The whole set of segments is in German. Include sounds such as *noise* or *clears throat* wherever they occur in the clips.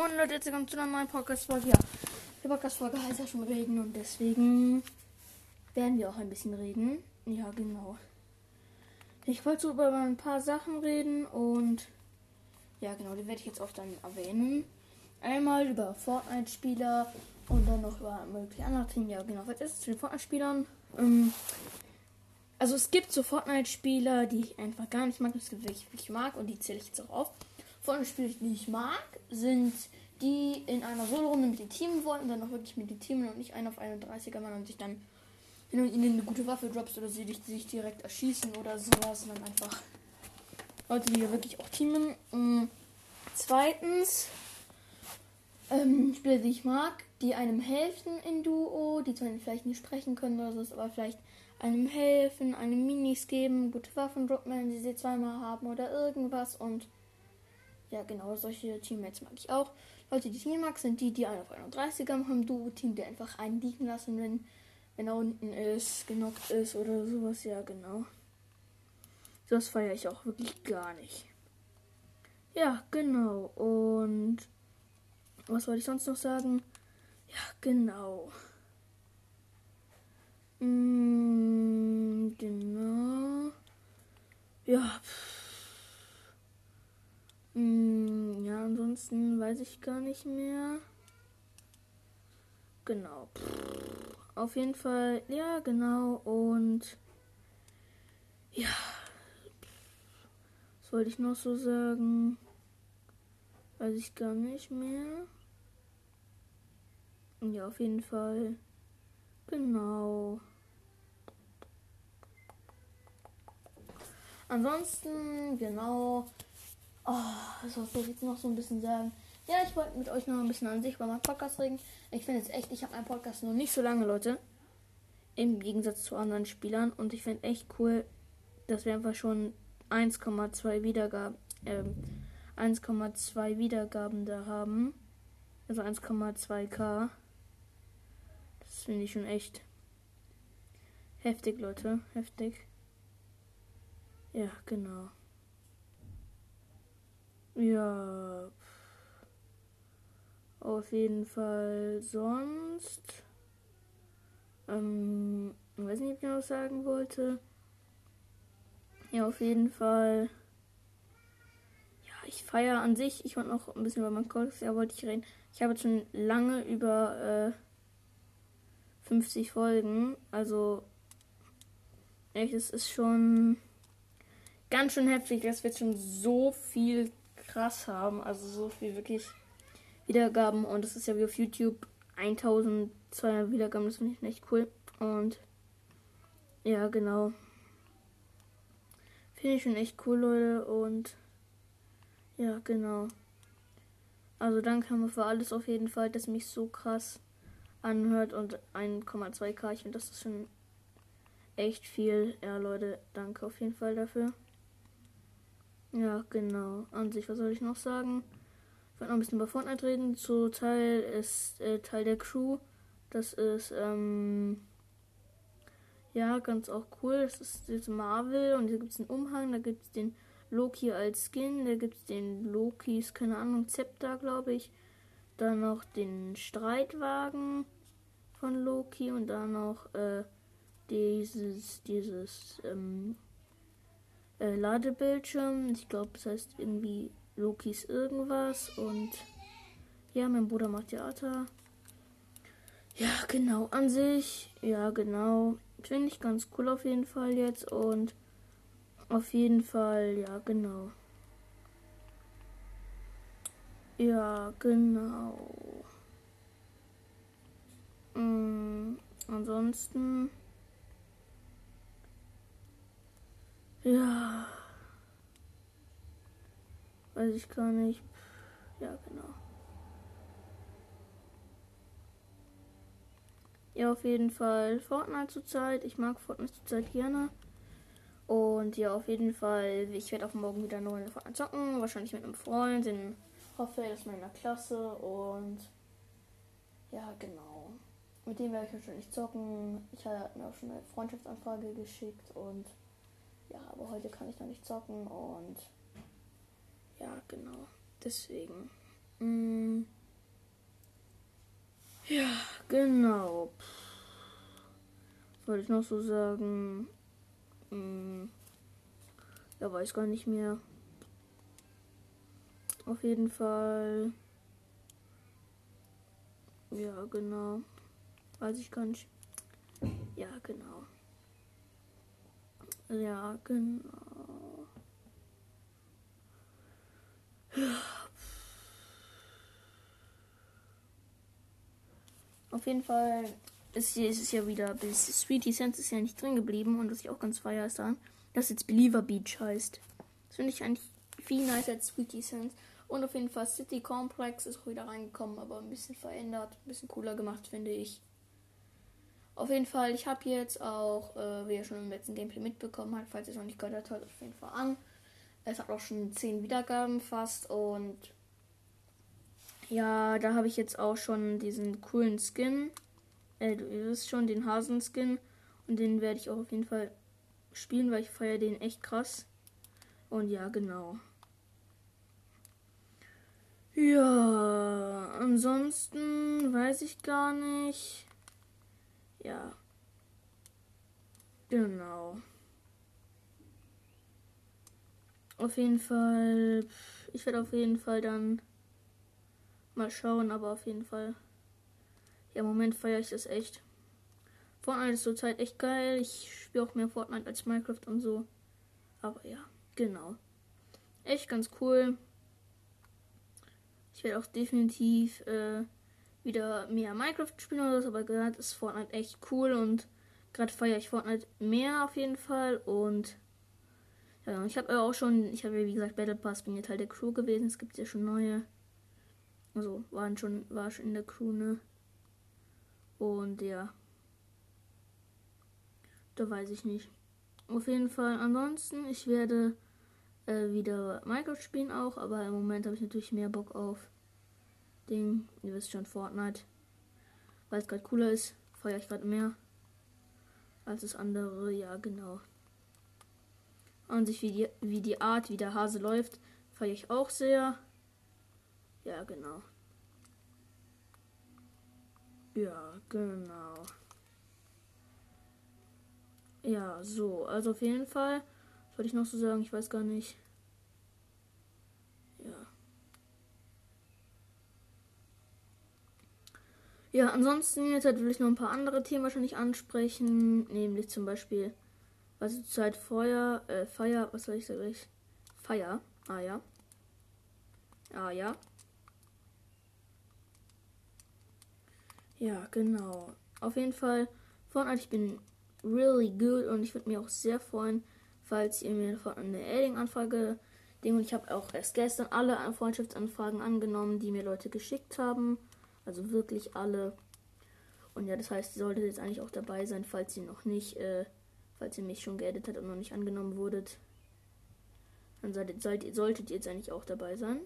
Moin Leute, jetzt kommt zu einer neuen Podcast-Folge. Ja, die Podcast-Folge heißt ja schon reden und deswegen werden wir auch ein bisschen reden. Ja, genau. Ich wollte so über ein paar Sachen reden und ja, genau, die werde ich jetzt auch dann erwähnen. Einmal über Fortnite-Spieler und dann noch über mögliche andere Themen. Ja, genau, was ist es zu den Fortnite-Spielern? Ähm, also es gibt so Fortnite-Spieler, die ich einfach gar nicht mag, es gibt welche, die ich mag und die zähle ich jetzt auch auf. Fortnite-Spieler, die ich mag, sind die in einer Solo-Runde mit den Team wollen dann auch wirklich mit den Teamen und nicht einen auf 31er Mann und sich dann, wenn du ihnen eine gute Waffe droppst oder sie dich, sich direkt erschießen oder sowas, und dann einfach Leute, die ja wirklich auch teamen. Mhm. Zweitens, ähm, Spieler, die ich mag, die einem helfen in Duo, die zwar vielleicht nicht sprechen können oder so, aber vielleicht einem helfen, einem Minis geben, gute Waffen droppen, wenn sie sie zweimal haben oder irgendwas und ja, genau, solche Teammates mag ich auch. Leute, die ich nicht mag, sind die, die einen auf 31er machen, Duo-Team, der einfach einen liegen lassen, wenn, wenn er unten ist, genockt ist oder sowas. Ja, genau. Das feiere ich auch wirklich gar nicht. Ja, genau. Und was wollte ich sonst noch sagen? Ja, genau. Mm, genau. Ja. Mm, ja, ansonsten weiß ich gar nicht mehr. Genau. Auf jeden Fall, ja, genau. Und ja. Was wollte ich noch so sagen? Weiß ich gar nicht mehr. Ja, auf jeden Fall. Genau. Ansonsten, genau. Oh, soll ich jetzt noch so ein bisschen sagen? Ja, ich wollte mit euch noch ein bisschen an sich bei meinem Podcast reden. Ich finde jetzt echt, ich habe meinen Podcast noch nicht so lange, Leute. Im Gegensatz zu anderen Spielern. Und ich finde echt cool, dass wir einfach schon 1,2 Wiedergaben, ähm, 1,2 Wiedergaben da haben. Also 1,2k. Das finde ich schon echt heftig, Leute. Heftig. Ja, genau. Ja. Auf jeden Fall sonst. Ähm, ich weiß nicht, ob ich noch sagen wollte. Ja, auf jeden Fall. Ja, ich feiere an sich. Ich wollte noch ein bisschen über mein ja, wollte ich reden. Ich habe jetzt schon lange über äh, 50 Folgen. Also, echt, es ist schon ganz schön heftig, dass wir jetzt schon so viel krass haben. Also so viel wirklich Wiedergaben. Und das ist ja wie auf YouTube 1200 Wiedergaben. Das finde ich echt cool. Und ja, genau. Finde ich schon echt cool, Leute. Und ja, genau. Also danke wir für alles auf jeden Fall, dass mich so krass anhört und 1,2k. Ich finde, das ist schon echt viel. Ja, Leute, danke auf jeden Fall dafür. Ja, genau. An sich, was soll ich noch sagen? Ich wollte noch ein bisschen über Fortnite reden. Zu Teil ist äh, Teil der Crew. Das ist, ähm, ja, ganz auch cool. Das ist jetzt Marvel und hier gibt es einen Umhang. Da gibt es den Loki als Skin. Da gibt es den Lokis, keine Ahnung, Zepter, glaube ich. Dann noch den Streitwagen von Loki und dann noch äh, dieses, dieses, ähm, äh, Ladebildschirm. Ich glaube, das heißt irgendwie Lokis irgendwas. Und ja, mein Bruder macht Theater. Ja, genau, an sich. Ja, genau. Finde ich ganz cool auf jeden Fall jetzt. Und auf jeden Fall, ja, genau. Ja, genau. Mm, ansonsten. Ja. Weiß ich gar nicht. Ja, genau. Ja, auf jeden Fall Fortnite zurzeit. Ich mag Fortnite zurzeit gerne. Und ja, auf jeden Fall, ich werde auch morgen wieder eine Runde Fortnite zocken. Wahrscheinlich mit einem Freund. Den hoffe, er ist meiner Klasse. Und ja, genau. Mit dem werde ich wahrscheinlich zocken. Ich habe mir auch schon eine Freundschaftsanfrage geschickt. Und ja, aber heute kann ich noch nicht zocken und ja, genau. Deswegen. Mm. genau. Was wollte ich noch so sagen? Hm. Ja, weiß gar nicht mehr. Auf jeden Fall. Ja, genau. Weiß ich gar nicht. Ja, genau. Ja, genau. Auf jeden Fall ist, ist es ja wieder bis Sweetie Sense ist ja nicht drin geblieben und was ich auch ganz feier ist daran, dass jetzt Believer Beach heißt. Das finde ich eigentlich viel nicer als Sweetie Sense. Und auf jeden Fall City Complex ist auch wieder reingekommen, aber ein bisschen verändert, ein bisschen cooler gemacht, finde ich. Auf jeden Fall, ich habe jetzt auch, äh, wie ihr schon im letzten Gameplay mitbekommen habt, falls ihr es noch nicht gehört habt, auf jeden Fall an. Es hat auch schon 10 Wiedergaben fast und ja, da habe ich jetzt auch schon diesen coolen Skin. Äh, du wisst schon, den Hasenskin. Und den werde ich auch auf jeden Fall spielen, weil ich feiere den echt krass. Und ja, genau. Ja, ansonsten weiß ich gar nicht. Ja. Genau. Auf jeden Fall. Ich werde auf jeden Fall dann mal schauen, aber auf jeden Fall. Ja, im Moment feiere ich das echt. Fortnite ist zurzeit echt geil. Ich spiele auch mehr Fortnite als Minecraft und so. Aber ja, genau. Echt ganz cool. Ich werde auch definitiv äh, wieder mehr Minecraft spielen oder so, aber gerade ist Fortnite echt cool und gerade feiere ich Fortnite mehr auf jeden Fall und ja, ich habe auch schon, ich habe wie gesagt Battle Pass, bin ja Teil der Crew gewesen, es gibt ja schon neue, also waren schon, war schon in der Crew, ne? Und ja, da weiß ich nicht. Auf jeden Fall, ansonsten, ich werde äh, wieder Minecraft spielen auch, aber im Moment habe ich natürlich mehr Bock auf Ding. Ihr wisst schon, Fortnite. Weil es gerade cooler ist, feiere ich gerade mehr als das andere. Ja, genau. An sich, wie die, wie die Art, wie der Hase läuft, feiere ich auch sehr. Ja, genau. Ja, genau. Ja, so. Also auf jeden Fall. Was wollte ich noch so sagen? Ich weiß gar nicht. Ja, ansonsten jetzt halt will ich noch ein paar andere Themen wahrscheinlich ansprechen, nämlich zum Beispiel, was ist Zeit Feuer, äh, Feier, was soll ich sagen? Feier, ah ja. Ah ja. Ja, genau. Auf jeden Fall, Fortnite, ich bin really good und ich würde mich auch sehr freuen, falls ihr mir eine Adding-Anfrage Ding und ich habe auch erst gestern alle Freundschaftsanfragen angenommen, die mir Leute geschickt haben. Also wirklich alle. Und ja, das heißt, ihr solltet jetzt eigentlich auch dabei sein, falls ihr noch nicht, äh, falls ihr mich schon geedit habt und noch nicht angenommen wurdet. Dann seid, seid, solltet ihr jetzt eigentlich auch dabei sein.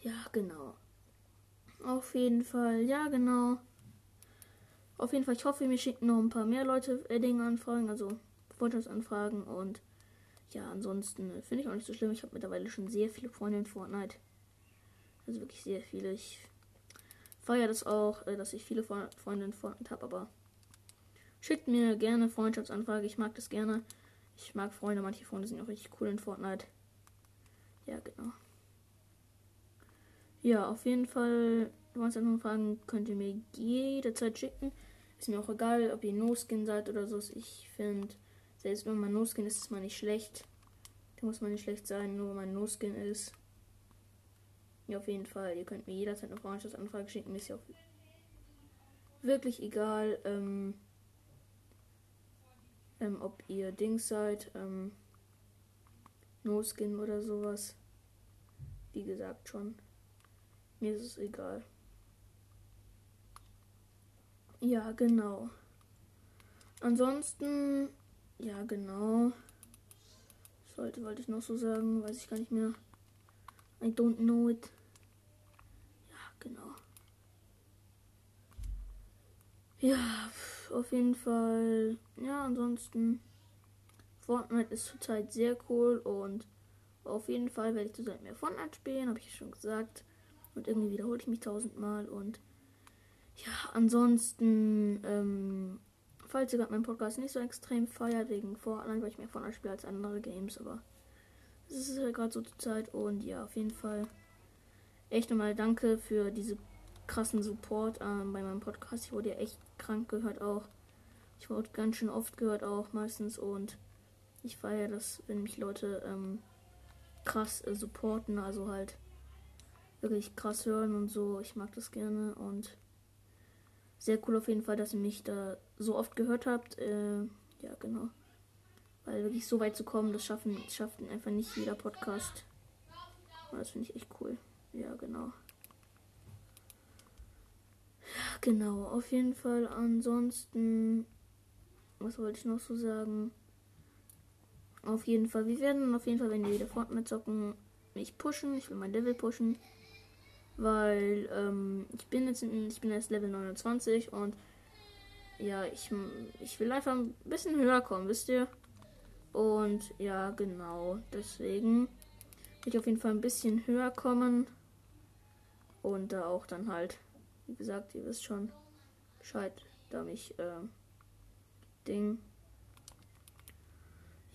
Ja, genau. Auf jeden Fall, ja, genau. Auf jeden Fall, ich hoffe, mir schicken noch ein paar mehr Leute Edding-Anfragen, also Freundschaftsanfragen und ja, ansonsten äh, finde ich auch nicht so schlimm. Ich habe mittlerweile schon sehr viele Freunde in Fortnite. Also wirklich sehr viele. Ich feiere das auch, äh, dass ich viele Freundinnen Fortnite habe, aber schickt mir gerne Freundschaftsanfrage. Ich mag das gerne. Ich mag Freunde, manche Freunde sind auch richtig cool in Fortnite. Ja, genau. Ja, auf jeden Fall, Freundschaftsanfragen könnt ihr mir jederzeit schicken. Ist mir auch egal, ob ihr No-Skin seid oder so. Ich finde, selbst wenn man No-Skin ist, ist man nicht schlecht. Da muss man nicht schlecht sein, nur wenn man No-Skin ist. Ja, auf jeden Fall. Ihr könnt mir jederzeit eine Freundschaftsanfrage schicken. Ist ja auch wirklich egal, ähm, ähm, ob ihr Dings seid, ähm, No Skin oder sowas. Wie gesagt schon. Mir ist es egal. Ja, genau. Ansonsten, ja, genau. Sollte, wollte ich noch so sagen, weiß ich gar nicht mehr. I don't know it. Genau. Ja, auf jeden Fall. Ja, ansonsten. Fortnite ist zurzeit sehr cool und auf jeden Fall werde ich zurzeit mehr Fortnite spielen, habe ich schon gesagt. Und irgendwie wiederhole ich mich tausendmal und Ja, ansonsten, ähm, falls ihr gerade meinen Podcast nicht so extrem feiert, wegen Fortnite, weil ich mehr Fortnite spiele als andere Games, aber es ist halt gerade so zur Zeit und ja, auf jeden Fall echt nochmal danke für diese krassen Support ähm, bei meinem Podcast. Ich wurde ja echt krank gehört auch. Ich wurde ganz schön oft gehört auch meistens und ich feiere das, wenn mich Leute ähm, krass äh, supporten, also halt wirklich krass hören und so. Ich mag das gerne und sehr cool auf jeden Fall, dass ihr mich da so oft gehört habt. Äh, ja, genau. Weil wirklich so weit zu kommen, das schaffen, schafft einfach nicht jeder Podcast. Das finde ich echt cool. Ja, genau. Genau, auf jeden Fall. Ansonsten, was wollte ich noch so sagen? Auf jeden Fall, wir werden auf jeden Fall, wenn wir wieder Fortnite zocken, mich pushen. Ich will mein Level pushen. Weil ähm, ich bin jetzt ich bin erst Level 29 und ja, ich, ich will einfach ein bisschen höher kommen, wisst ihr? Und ja, genau. Deswegen will ich auf jeden Fall ein bisschen höher kommen. Und da auch dann halt, wie gesagt, ihr wisst schon Bescheid, da mich äh, Ding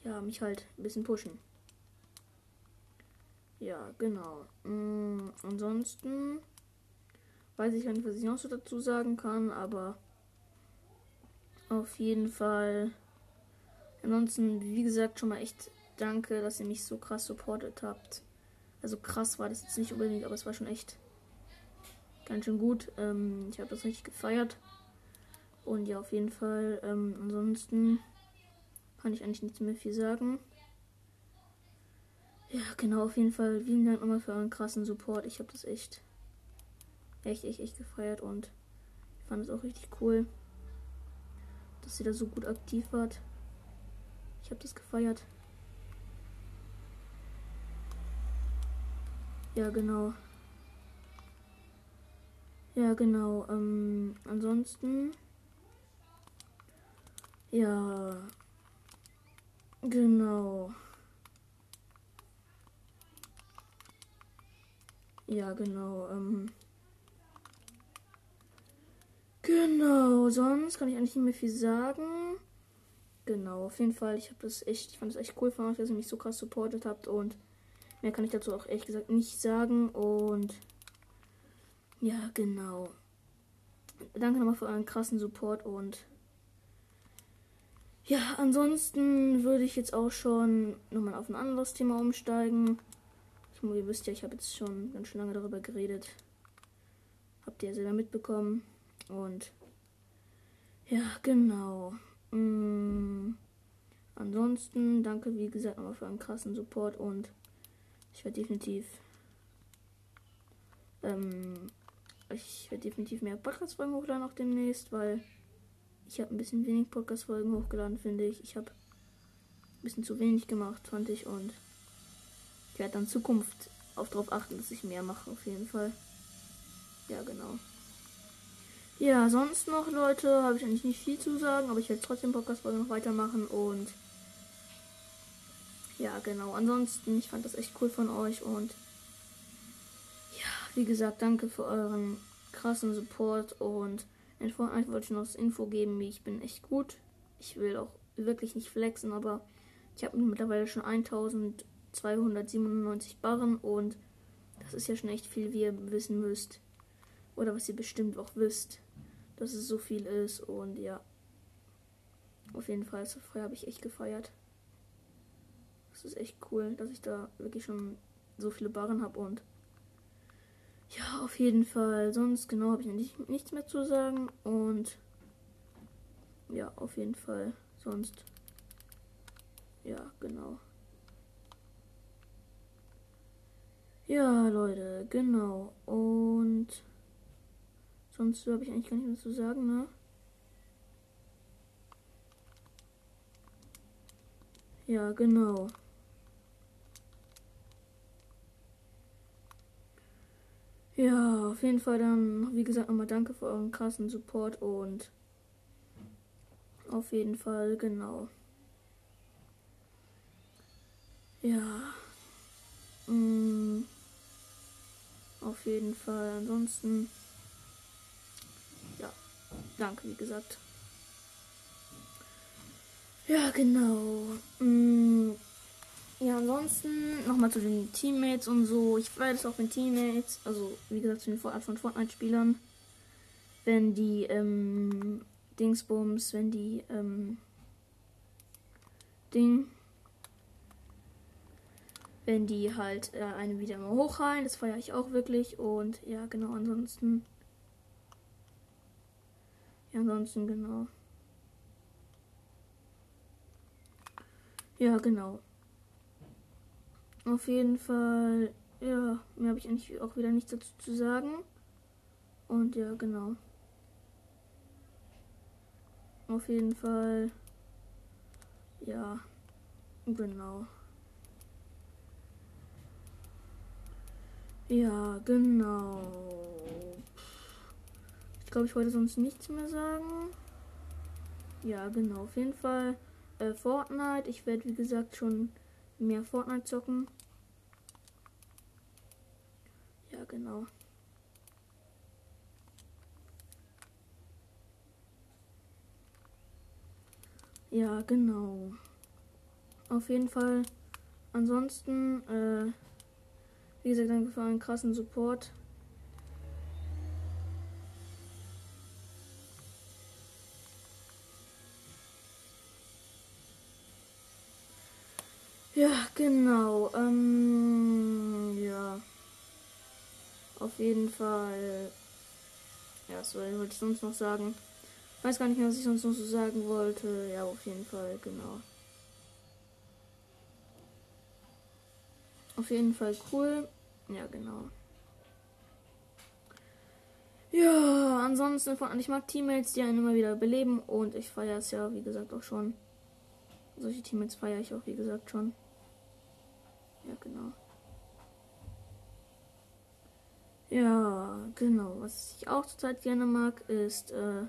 ja, mich halt ein bisschen pushen. Ja, genau. Mm, ansonsten weiß ich gar nicht, was ich noch so dazu sagen kann, aber auf jeden Fall. Ansonsten, wie gesagt, schon mal echt danke, dass ihr mich so krass supportet habt. Also krass war das jetzt nicht unbedingt, aber es war schon echt ganz schön gut. Ähm, ich habe das richtig gefeiert. Und ja, auf jeden Fall. Ähm, ansonsten kann ich eigentlich nichts mehr viel sagen. Ja, genau, auf jeden Fall. Vielen Dank nochmal für euren krassen Support. Ich habe das echt, echt, echt, echt gefeiert und ich fand es auch richtig cool, dass ihr da so gut aktiv wart. Ich habe das gefeiert. Ja, genau. Ja, genau. Ähm, ansonsten. Ja, Genau. Ja, genau. Ähm genau, sonst kann ich eigentlich nicht mehr viel sagen. Genau, auf jeden Fall. Ich habe das echt, ich fand das echt cool von euch, dass ihr mich so krass supportet habt und mehr kann ich dazu auch ehrlich gesagt nicht sagen. Und ja, genau. Danke nochmal für euren krassen Support und ja, ansonsten würde ich jetzt auch schon nochmal auf ein anderes Thema umsteigen. Ich, ihr wisst ja, ich habe jetzt schon ganz schön lange darüber geredet. Habt ihr ja selber mitbekommen. Und ja, genau. Mm, ansonsten danke, wie gesagt, nochmal für einen krassen Support und ich werde definitiv ähm, ich werde definitiv mehr Podcast-Folgen hochladen auch demnächst, weil ich habe ein bisschen wenig Podcast-Folgen hochgeladen, finde ich. Ich habe ein bisschen zu wenig gemacht, fand ich. Und ich werde dann in Zukunft auch darauf achten, dass ich mehr mache, auf jeden Fall. Ja, genau. Ja, sonst noch, Leute, habe ich eigentlich nicht viel zu sagen, aber ich werde trotzdem Podcast-Folgen noch weitermachen und ja, genau. Ansonsten, ich fand das echt cool von euch und wie gesagt, danke für euren krassen Support und in Fortnite wollte ich noch das Info geben, wie ich bin echt gut. Ich will auch wirklich nicht flexen, aber ich habe mittlerweile schon 1297 Barren und das ist ja schon echt viel, wie ihr wissen müsst. Oder was ihr bestimmt auch wisst, dass es so viel ist und ja. Auf jeden Fall, so frei habe ich echt gefeiert. Das ist echt cool, dass ich da wirklich schon so viele Barren habe und ja, auf jeden Fall. Sonst genau habe ich nicht, nichts mehr zu sagen. Und ja, auf jeden Fall. Sonst. Ja, genau. Ja, Leute, genau. Und sonst habe ich eigentlich gar nicht mehr zu sagen, ne? Ja, genau. Ja, auf jeden Fall dann, wie gesagt, nochmal danke für euren krassen Support und auf jeden Fall, genau. Ja. Mm, auf jeden Fall. Ansonsten, Danke, wie gesagt. Ja, genau. Mm, ja, ansonsten nochmal zu den Teammates und so. Ich weiß auch, wenn Teammates, also wie gesagt, zu den Art von Fortnite-Spielern, wenn die ähm, Dingsbums, wenn die ähm, Ding, wenn die halt äh, eine wieder mal hochheilen, das feiere ich auch wirklich und ja, genau, ansonsten, ja, ansonsten genau. Ja, genau. Auf jeden Fall, ja, mehr habe ich eigentlich auch wieder nichts dazu zu sagen. Und ja, genau. Auf jeden Fall, ja, genau. Ja, genau. Ich glaube, ich wollte sonst nichts mehr sagen. Ja, genau. Auf jeden Fall äh, Fortnite. Ich werde, wie gesagt, schon mehr Fortnite zocken. Ja, genau. Ja, genau. Auf jeden Fall. Ansonsten, äh, wie gesagt, danke für einen krassen Support. Ja, genau. Ähm, ja. Auf jeden Fall. Ja, was wollte ich sonst noch sagen? Weiß gar nicht mehr, was ich sonst noch so sagen wollte. Ja, auf jeden Fall, genau. Auf jeden Fall cool. Ja, genau. Ja, ansonsten ich mag Teammates, die einen immer wieder beleben und ich feiere es ja, wie gesagt, auch schon. Solche Teammates feiere ich auch, wie gesagt, schon. Ja, genau. Ja, genau. Was ich auch zurzeit gerne mag, ist, äh,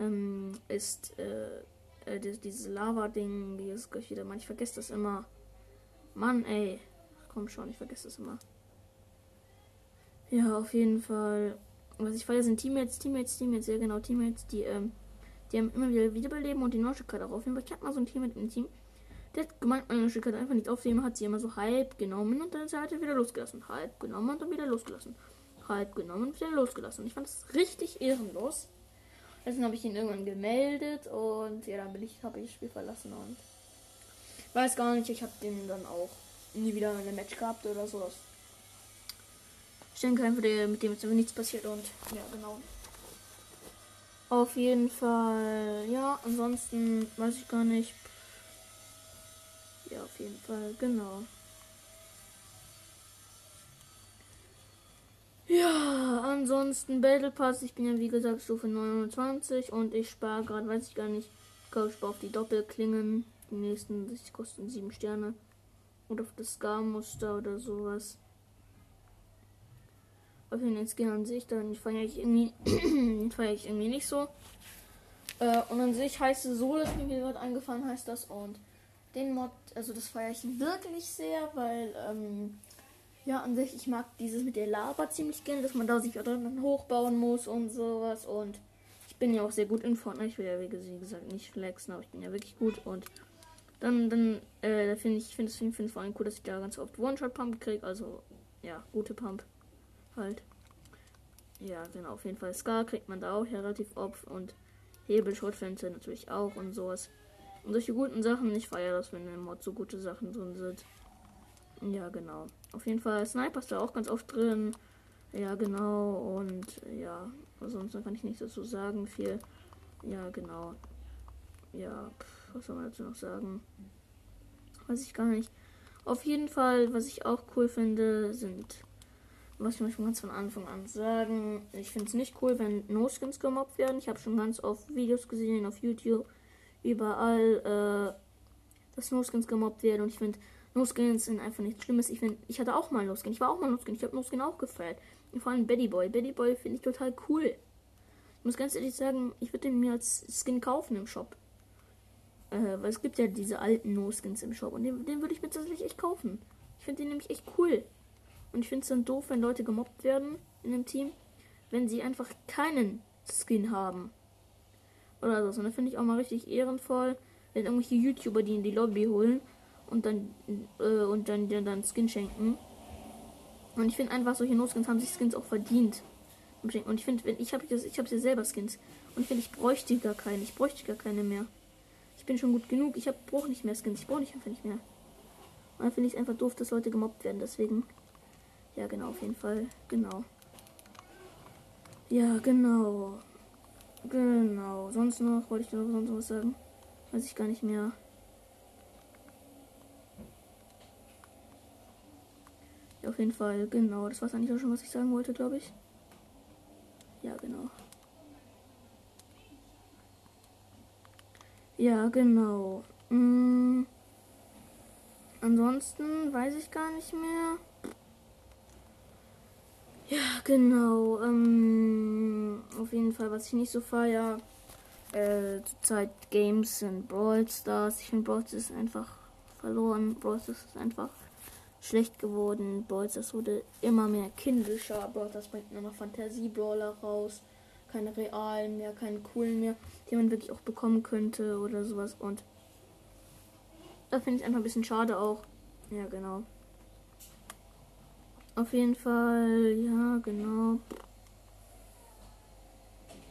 ähm, ist, äh, äh dieses Lava-Ding, wie es gleich wieder, man, ich vergesse das immer. Mann, ey. Komm schon, ich vergesse das immer. Ja, auf jeden Fall. Was ich feiere, sind Teammates, Teammates, Teammates, sehr genau, Teammates, die, ähm, die haben immer wieder Wiederbeleben und die Neuigkeit darauf. Ich habe mal so ein Teammate im Team, der hat gemeint, meine Stück hat einfach nichts aufnehmen, hat sie immer so halb genommen und dann hat er wieder losgelassen. Halb genommen und dann wieder losgelassen. Halb genommen und wieder losgelassen. Ich fand das richtig ehrenlos. Deswegen habe ich ihn irgendwann gemeldet und ja, dann bin ich, habe ich das Spiel verlassen und weiß gar nicht, ich habe den dann auch nie wieder in einem Match gehabt oder sowas. Ich denke einfach, mit dem ist nichts passiert und ja, genau. Auf jeden Fall, ja, ansonsten weiß ich gar nicht. Ja, auf jeden Fall, genau. Ja, ansonsten Battle Pass. Ich bin ja wie gesagt Stufe 29 und ich spare gerade, weiß ich gar nicht. Ich ich spare auf die Doppelklingen. Die nächsten die kosten 7 Sterne. Oder auf das Scar-Muster oder sowas. Auf den Skin an sich, dann feiere ich irgendwie, *clears throat* feiere ich irgendwie nicht so. Äh, und an sich heißt es so, dass mir gerade angefangen heißt das und den Mod, also das feiere ich wirklich sehr, weil, ähm, ja, an sich, ich mag dieses mit der Lava ziemlich gerne, dass man da sich dann hochbauen muss und sowas. Und ich bin ja auch sehr gut in Fortnite. Ich will ja, wie gesagt, nicht flexen, aber ich bin ja wirklich gut. Und dann, dann, äh, finde ich, finde es find, vor allem cool, dass ich da ganz oft One-Shot-Pump kriege. Also, ja, gute Pump. Halt. Ja, genau, auf jeden Fall. Scar kriegt man da auch ja, relativ oft. Und Hebelschrotfenster natürlich auch und sowas. Und solche guten Sachen, ich feiere das, wenn im Mod so gute Sachen drin sind. Ja, genau. Auf jeden Fall, Sniper ist da auch ganz oft drin. Ja, genau. Und ja, sonst kann ich nichts dazu sagen. Viel. Ja, genau. Ja, pff, was soll man dazu noch sagen? Weiß ich gar nicht. Auf jeden Fall, was ich auch cool finde, sind, was ich manchmal ganz von Anfang an sagen, ich finde es nicht cool, wenn No-Skins gemobbt werden. Ich habe schon ganz oft Videos gesehen auf YouTube überall, äh, dass No-Skins gemobbt werden. Und ich finde, No-Skins sind einfach nichts Schlimmes. Ich finde, ich hatte auch mal No-Skin. Ich war auch mal No-Skin. Ich habe No-Skin auch gefeiert. Und vor allem Betty Boy. Betty Boy finde ich total cool. Ich muss ganz ehrlich sagen, ich würde den mir als Skin kaufen im Shop. Äh, weil es gibt ja diese alten No-Skins im Shop. Und den, den würde ich mir tatsächlich echt kaufen. Ich finde den nämlich echt cool. Und ich finde es dann doof, wenn Leute gemobbt werden in einem Team, wenn sie einfach keinen Skin haben. Oder so. Und das finde ich auch mal richtig ehrenvoll, wenn irgendwelche YouTuber die in die Lobby holen und dann äh, und dann dir dann Skin schenken. Und ich finde einfach solche No-Skins haben sich Skins auch verdient. Und ich finde, wenn ich habe ich habe ja selber Skins und ich finde, ich bräuchte gar keine, ich bräuchte gar keine mehr. Ich bin schon gut genug, ich brauche nicht mehr Skins, ich brauche nicht einfach nicht mehr. Und dann finde ich es einfach doof, dass Leute gemobbt werden, deswegen ja, genau, auf jeden Fall, genau. Ja, genau. Genau. Sonst noch, wollte ich noch sonst was sagen? Weiß ich gar nicht mehr. Ja, auf jeden Fall, genau. Das war eigentlich auch schon, was ich sagen wollte, glaube ich. Ja, genau. Ja, genau. Hm. Ansonsten weiß ich gar nicht mehr. Ja, genau. Ähm, auf jeden Fall, was ich nicht so feier. Äh, zurzeit Games sind Brawl Stars. Ich finde Brawl Stars ist einfach verloren. Brawl Stars ist einfach schlecht geworden. Brawl Stars wurde immer mehr kindischer. Brawl Stars bringt nur noch Fantasie-Brawler raus. Keine realen mehr, keine coolen mehr, die man wirklich auch bekommen könnte oder sowas. Und da finde ich einfach ein bisschen schade auch. Ja, genau. Auf jeden Fall, ja, genau.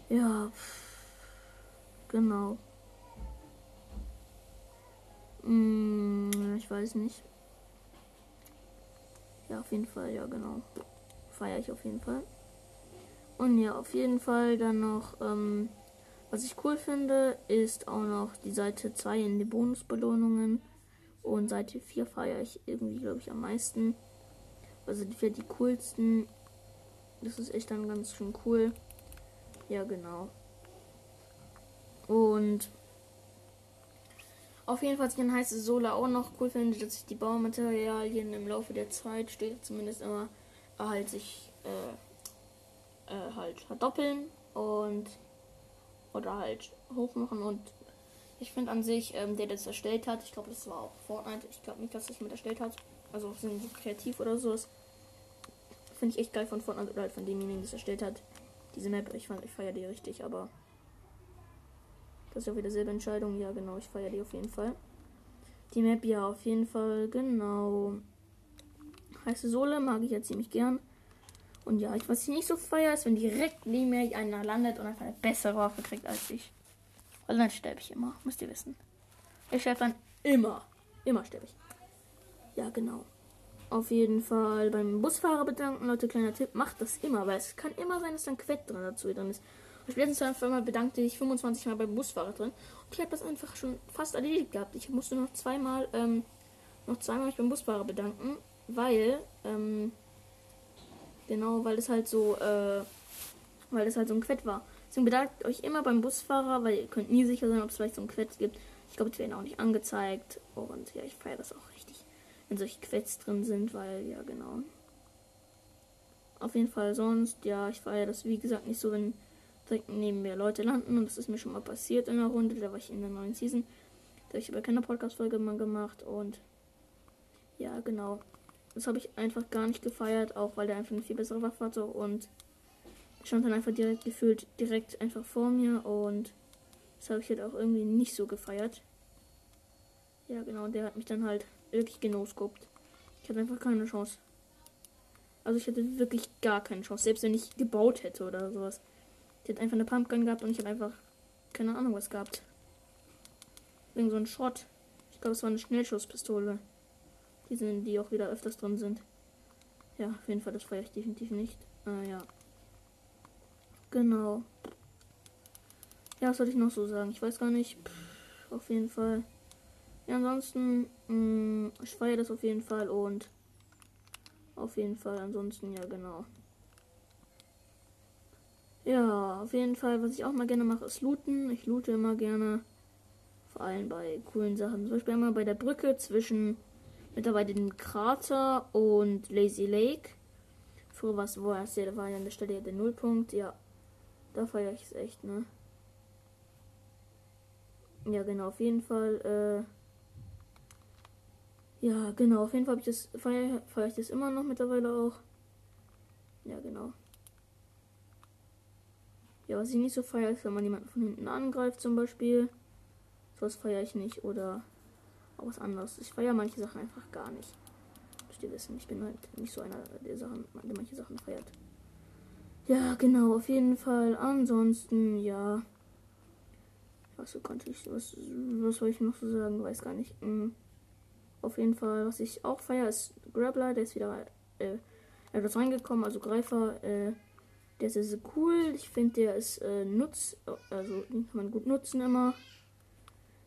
Ja, genau. Hm, ich weiß nicht. Ja, auf jeden Fall, ja, genau. Feiere ich auf jeden Fall. Und ja, auf jeden Fall dann noch, ähm, was ich cool finde, ist auch noch die Seite 2 in die Bonusbelohnungen. Und Seite 4 feiere ich irgendwie, glaube ich, am meisten. Also die die coolsten. Das ist echt dann ganz schön cool. Ja, genau. Und auf jeden Fall, ich dann heiße Sola auch noch cool finde, dass sich die Baumaterialien im Laufe der Zeit steht zumindest immer halt sich äh, äh, halt verdoppeln und oder halt hochmachen und ich finde an sich, ähm, der das erstellt hat, ich glaube, das war auch Fortnite, ich glaube nicht, dass das mit erstellt hat, also sind kreativ oder so. Finde ich echt geil von Fortnite oder halt von demjenigen, der es erstellt hat. Diese Map, ich, fand, ich feiere die richtig, aber das ist ja wieder selbe Entscheidung. Ja, genau, ich feiere die auf jeden Fall. Die Map, ja, auf jeden Fall, genau. Heiße Sohle mag ich ja ziemlich gern. Und ja, ich, was ich nicht so feiere, ist, wenn direkt neben mir einer landet und einfach eine bessere Waffe kriegt als ich. Weil dann sterbe ich immer, müsst ihr wissen. Ich sterbe dann immer. Immer sterbe ich. Ja, genau. Auf jeden Fall beim Busfahrer bedanken, Leute, kleiner Tipp, macht das immer, weil es kann immer sein, dass dann Quett drin dazu drin ist. Ich letztens einfach mal bedankte ich 25 Mal beim Busfahrer drin und ich habe das einfach schon fast erledigt gehabt. Ich musste noch zweimal, ähm, noch zweimal mich beim Busfahrer bedanken, weil, ähm, genau, weil es halt so, äh, weil es halt so ein Quett war. Deswegen bedankt euch immer beim Busfahrer, weil ihr könnt nie sicher sein, ob es vielleicht so ein Quett gibt. Ich glaube, die werden auch nicht angezeigt und ja, ich feiere das auch wenn solche Quests drin sind, weil, ja, genau. Auf jeden Fall sonst, ja, ich feiere das, wie gesagt, nicht so, wenn direkt neben mir Leute landen. Und das ist mir schon mal passiert in der Runde. Da war ich in der neuen Season. Da habe ich aber keine Podcast-Folge mal gemacht. Und ja, genau. Das habe ich einfach gar nicht gefeiert, auch weil der einfach eine viel bessere Waffe hatte. Und stand dann einfach direkt gefühlt direkt einfach vor mir. Und das habe ich halt auch irgendwie nicht so gefeiert. Ja, genau. Der hat mich dann halt wirklich genoscoped. Ich hatte einfach keine Chance. Also ich hatte wirklich gar keine Chance. Selbst wenn ich gebaut hätte oder sowas. Ich hätte einfach eine Pumpgun gehabt und ich hätte einfach keine Ahnung was gehabt. Irgend so ein Schrott. Ich glaube, es war eine Schnellschusspistole. Die sind, die auch wieder öfters drin sind. Ja, auf jeden Fall, das feiere ich definitiv nicht. Äh, ja. Genau. Ja, was soll ich noch so sagen? Ich weiß gar nicht. Pff, auf jeden Fall. Ja, ansonsten, mh, mm, ich feiere das auf jeden Fall und auf jeden Fall, ansonsten, ja, genau. Ja, auf jeden Fall, was ich auch mal gerne mache, ist looten. Ich loote immer gerne. Vor allem bei coolen Sachen. Zum Beispiel immer bei der Brücke zwischen mittlerweile dem Krater und Lazy Lake. Früher war es, wo er da war ja an der Stelle der Nullpunkt. Ja, da feiere ich es echt, ne? Ja, genau, auf jeden Fall, äh, ja, genau. Auf jeden Fall feiere feier ich das immer noch mittlerweile auch. Ja, genau. Ja, was ich nicht so feiere, ist, wenn man jemanden von hinten angreift zum Beispiel. Sowas feiere ich nicht. Oder auch was anderes. Ich feiere manche Sachen einfach gar nicht. Müsst ihr wissen, ich bin halt nicht so einer der Sachen, der manche Sachen feiert. Ja, genau, auf jeden Fall. Ansonsten, ja. Was konnte ich, was, was soll ich noch so sagen? Weiß gar nicht. Mhm. Auf jeden Fall, was ich auch feiere, ist Grappler, der ist wieder äh, etwas reingekommen, also Greifer, äh, der ist sehr, sehr cool. Ich finde, der ist äh, nutz, also den kann man gut nutzen immer.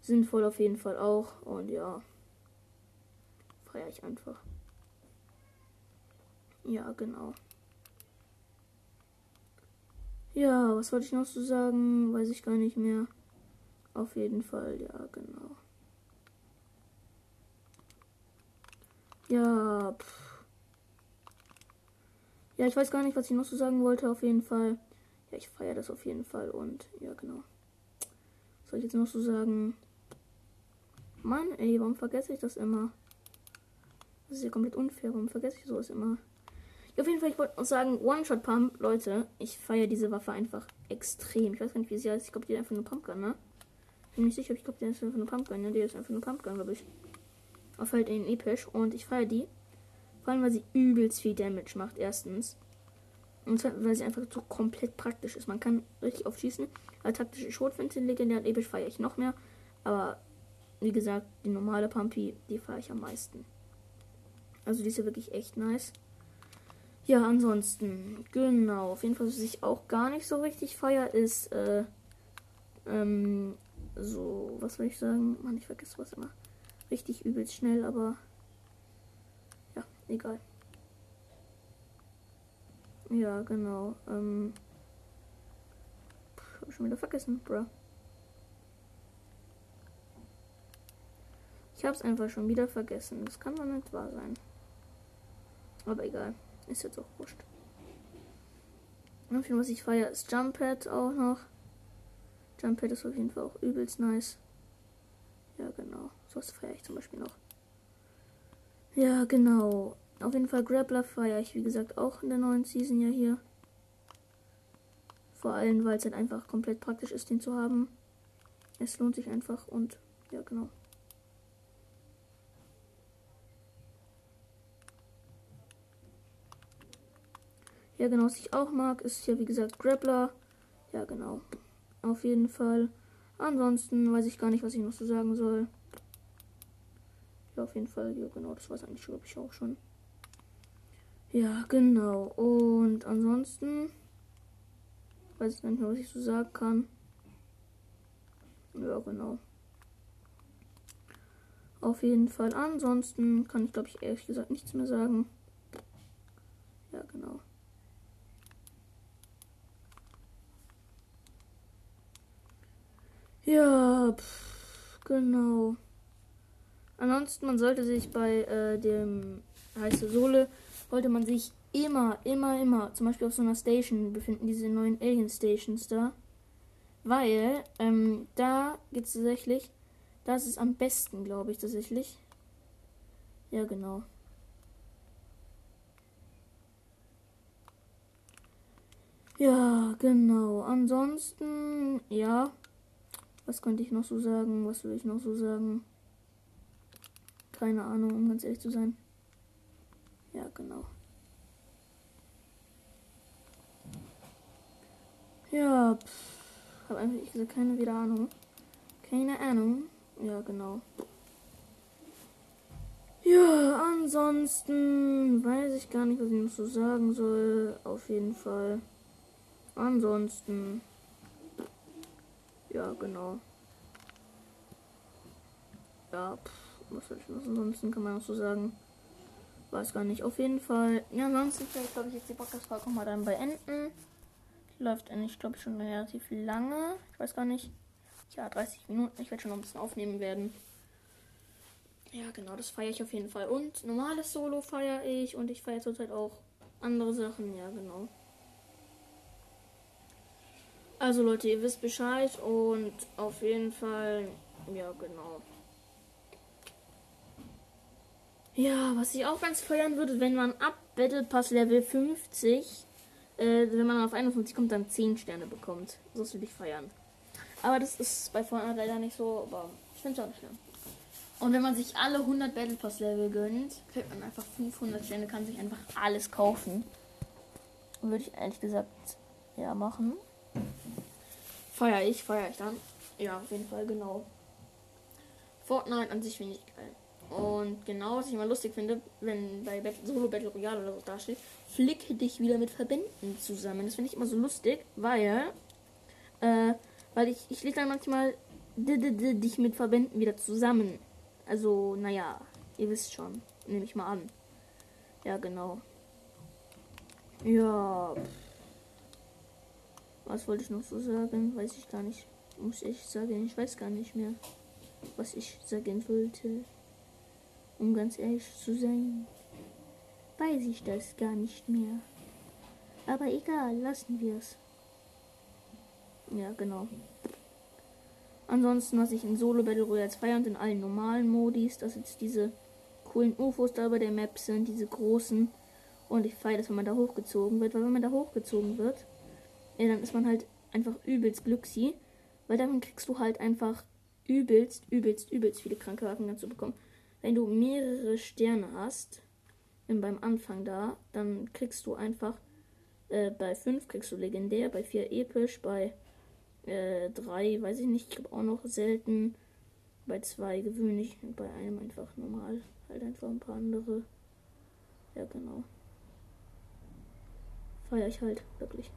Sinnvoll auf jeden Fall auch. Und ja, feiere ich einfach. Ja, genau. Ja, was wollte ich noch so sagen? Weiß ich gar nicht mehr. Auf jeden Fall, ja, genau. Ja, pff. Ja, ich weiß gar nicht, was ich noch so sagen wollte. Auf jeden Fall. Ja, ich feiere das auf jeden Fall. Und ja, genau. Was soll ich jetzt noch so sagen? Mann, ey, warum vergesse ich das immer? Das ist ja komplett unfair. Warum vergesse ich sowas immer? Ja, auf jeden Fall, ich wollte noch sagen, One-Shot-Pump, Leute, ich feiere diese Waffe einfach extrem. Ich weiß gar nicht, wie sie heißt. Ich glaube, die ist einfach nur Pumpgun, ne? Bin nicht sicher, ich glaube, die ist einfach nur Pumpgun, ne? Die ist einfach nur Pumpgun, glaube ich. Auf halt in episch. Und ich feiere die. Vor allem, weil sie übelst viel Damage macht, erstens. Und weil sie einfach so komplett praktisch ist. Man kann richtig aufschießen. Als taktische Schrotflinte legendär und episch feiere ich noch mehr. Aber wie gesagt, die normale Pumpy, die fahre ich am meisten. Also die ist ja wirklich echt nice. Ja, ansonsten, genau. Auf jeden Fall, was ich auch gar nicht so richtig feier, ist, äh, ähm, so, was soll ich sagen? Mann, ich vergesse was immer. Richtig übelst schnell, aber ja, egal. Ja, genau. Ähm, hab schon wieder vergessen, bro. Ich hab's einfach schon wieder vergessen. Das kann doch nicht wahr sein. Aber egal. Ist jetzt auch wurscht. Und was ich feiere, ist Jump Pad auch noch. Jump Pad ist auf jeden Fall auch übelst nice. Ja, genau. Was feiere ich zum Beispiel noch. Ja, genau. Auf jeden Fall Grappler feiere ich, wie gesagt, auch in der neuen Season ja hier. Vor allem, weil es halt einfach komplett praktisch ist, den zu haben. Es lohnt sich einfach und ja, genau. Ja, genau, was ich auch mag, ist ja wie gesagt Grappler. Ja, genau. Auf jeden Fall. Ansonsten weiß ich gar nicht, was ich noch so sagen soll. Ja, auf jeden Fall. Ja, genau, das war es eigentlich, glaube ich, auch schon. Ja, genau. Und ansonsten weiß ich gar nicht mehr, was ich so sagen kann. Ja, genau. Auf jeden Fall. Ansonsten kann ich, glaube ich, ehrlich gesagt nichts mehr sagen. Ja, genau. Ja, pff, genau. Ansonsten, man sollte sich bei äh, dem heiße Sohle, sollte man sich immer, immer, immer, zum Beispiel auf so einer Station befinden, diese neuen Alien Stations da. Weil, ähm, da geht es tatsächlich, das ist am besten, glaube ich, tatsächlich. Ja, genau. Ja, genau. Ansonsten, ja. Was könnte ich noch so sagen? Was will ich noch so sagen? Keine Ahnung, um ganz ehrlich zu sein. Ja, genau. Ja, pff, habe einfach ich gesagt keine wieder Ahnung. Keine Ahnung. Ja, genau. Ja, ansonsten weiß ich gar nicht, was ich noch so sagen soll. Auf jeden Fall. Ansonsten ja, genau. Ja, pff, was noch ansonsten kann man auch so sagen. Weiß gar nicht. Auf jeden Fall. Ja, ansonsten vielleicht glaube ich jetzt die Podcast-Folge mal dann beenden. Läuft eigentlich, glaube ich, schon relativ lange. Ich weiß gar nicht. Ja, 30 Minuten. Ich werde schon noch ein bisschen aufnehmen werden. Ja, genau, das feiere ich auf jeden Fall. Und normales Solo feiere ich und ich feiere zurzeit auch andere Sachen. Ja, genau. Also Leute, ihr wisst Bescheid und auf jeden Fall, ja genau. Ja, was ich auch ganz feiern würde, wenn man ab Battle Pass Level 50 äh, wenn man auf 51 kommt, dann 10 Sterne bekommt. Das würde ich feiern. Aber das ist bei Fortnite leider nicht so, aber ich finde es auch nicht schlimm. Und wenn man sich alle 100 Battle Pass Level gönnt, kriegt man einfach 500 Sterne, kann sich einfach alles kaufen. Würde ich ehrlich gesagt ja machen. Feier ich, feier ich dann. Ja, auf jeden Fall, genau. Fortnite an sich finde ich geil. Und genau, was ich immer lustig finde, wenn bei Battle, Solo Battle Royale oder so da steht, flicke dich wieder mit Verbänden zusammen. Das finde ich immer so lustig, weil, äh, weil ich, ich lege dann manchmal dich mit Verbänden wieder zusammen. Also, naja, ihr wisst schon. Nehme ich mal an. Ja, genau. Ja. Was wollte ich noch so sagen? Weiß ich gar nicht. Muss ich sagen, ich weiß gar nicht mehr, was ich sagen wollte. Um ganz ehrlich zu sein, weiß ich das gar nicht mehr. Aber egal, lassen wir es. Ja, genau. Ansonsten, was ich in Solo Battle Royale 2 und in allen normalen Modis, dass jetzt diese coolen UFOs da über der Map sind, diese großen. Und ich feiere das, wenn man da hochgezogen wird, weil wenn man da hochgezogen wird, ja, dann ist man halt einfach übelst glücksig, weil dann kriegst du halt einfach übelst, übelst, übelst viele kranke Waffen dazu bekommen wenn du mehrere Sterne hast, beim Anfang da, dann kriegst du einfach äh, bei 5 kriegst du legendär, bei 4 episch, bei 3 äh, weiß ich nicht, ich glaube auch noch selten, bei 2 gewöhnlich und bei einem einfach normal. Halt einfach ein paar andere. Ja, genau. Feier ich halt, wirklich.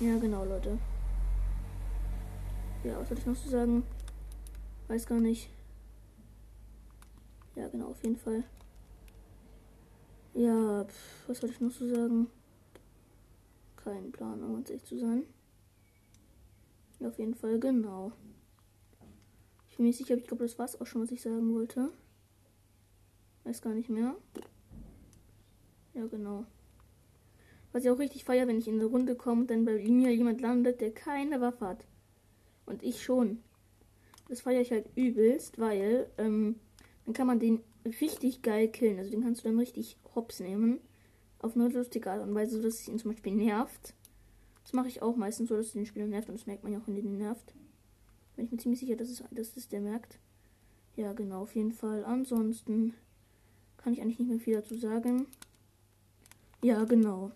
Ja, genau, Leute. Ja, was soll ich noch zu sagen? Weiß gar nicht. Ja, genau, auf jeden Fall. Ja, pf, was soll ich noch so sagen? Kein Plan, um uns echt zu sein. Ja, auf jeden Fall, genau. Ich bin mir sicher, ich glaube, das war es auch schon, was ich sagen wollte. Weiß gar nicht mehr. Ja, genau. Was ich auch richtig feiere, wenn ich in eine Runde komme und dann bei mir jemand landet, der keine Waffe hat. Und ich schon. Das feiere ich halt übelst, weil ähm, dann kann man den richtig geil killen. Also den kannst du dann richtig hops nehmen. Auf eine lustige Art und Weise, dass es ihn zum Beispiel nervt. Das mache ich auch meistens so, dass es den Spieler nervt. Und das merkt man ja auch, wenn den nervt. Bin ich mir ziemlich sicher, dass es, dass es der merkt. Ja, genau, auf jeden Fall. Ansonsten kann ich eigentlich nicht mehr viel dazu sagen. Ja, genau.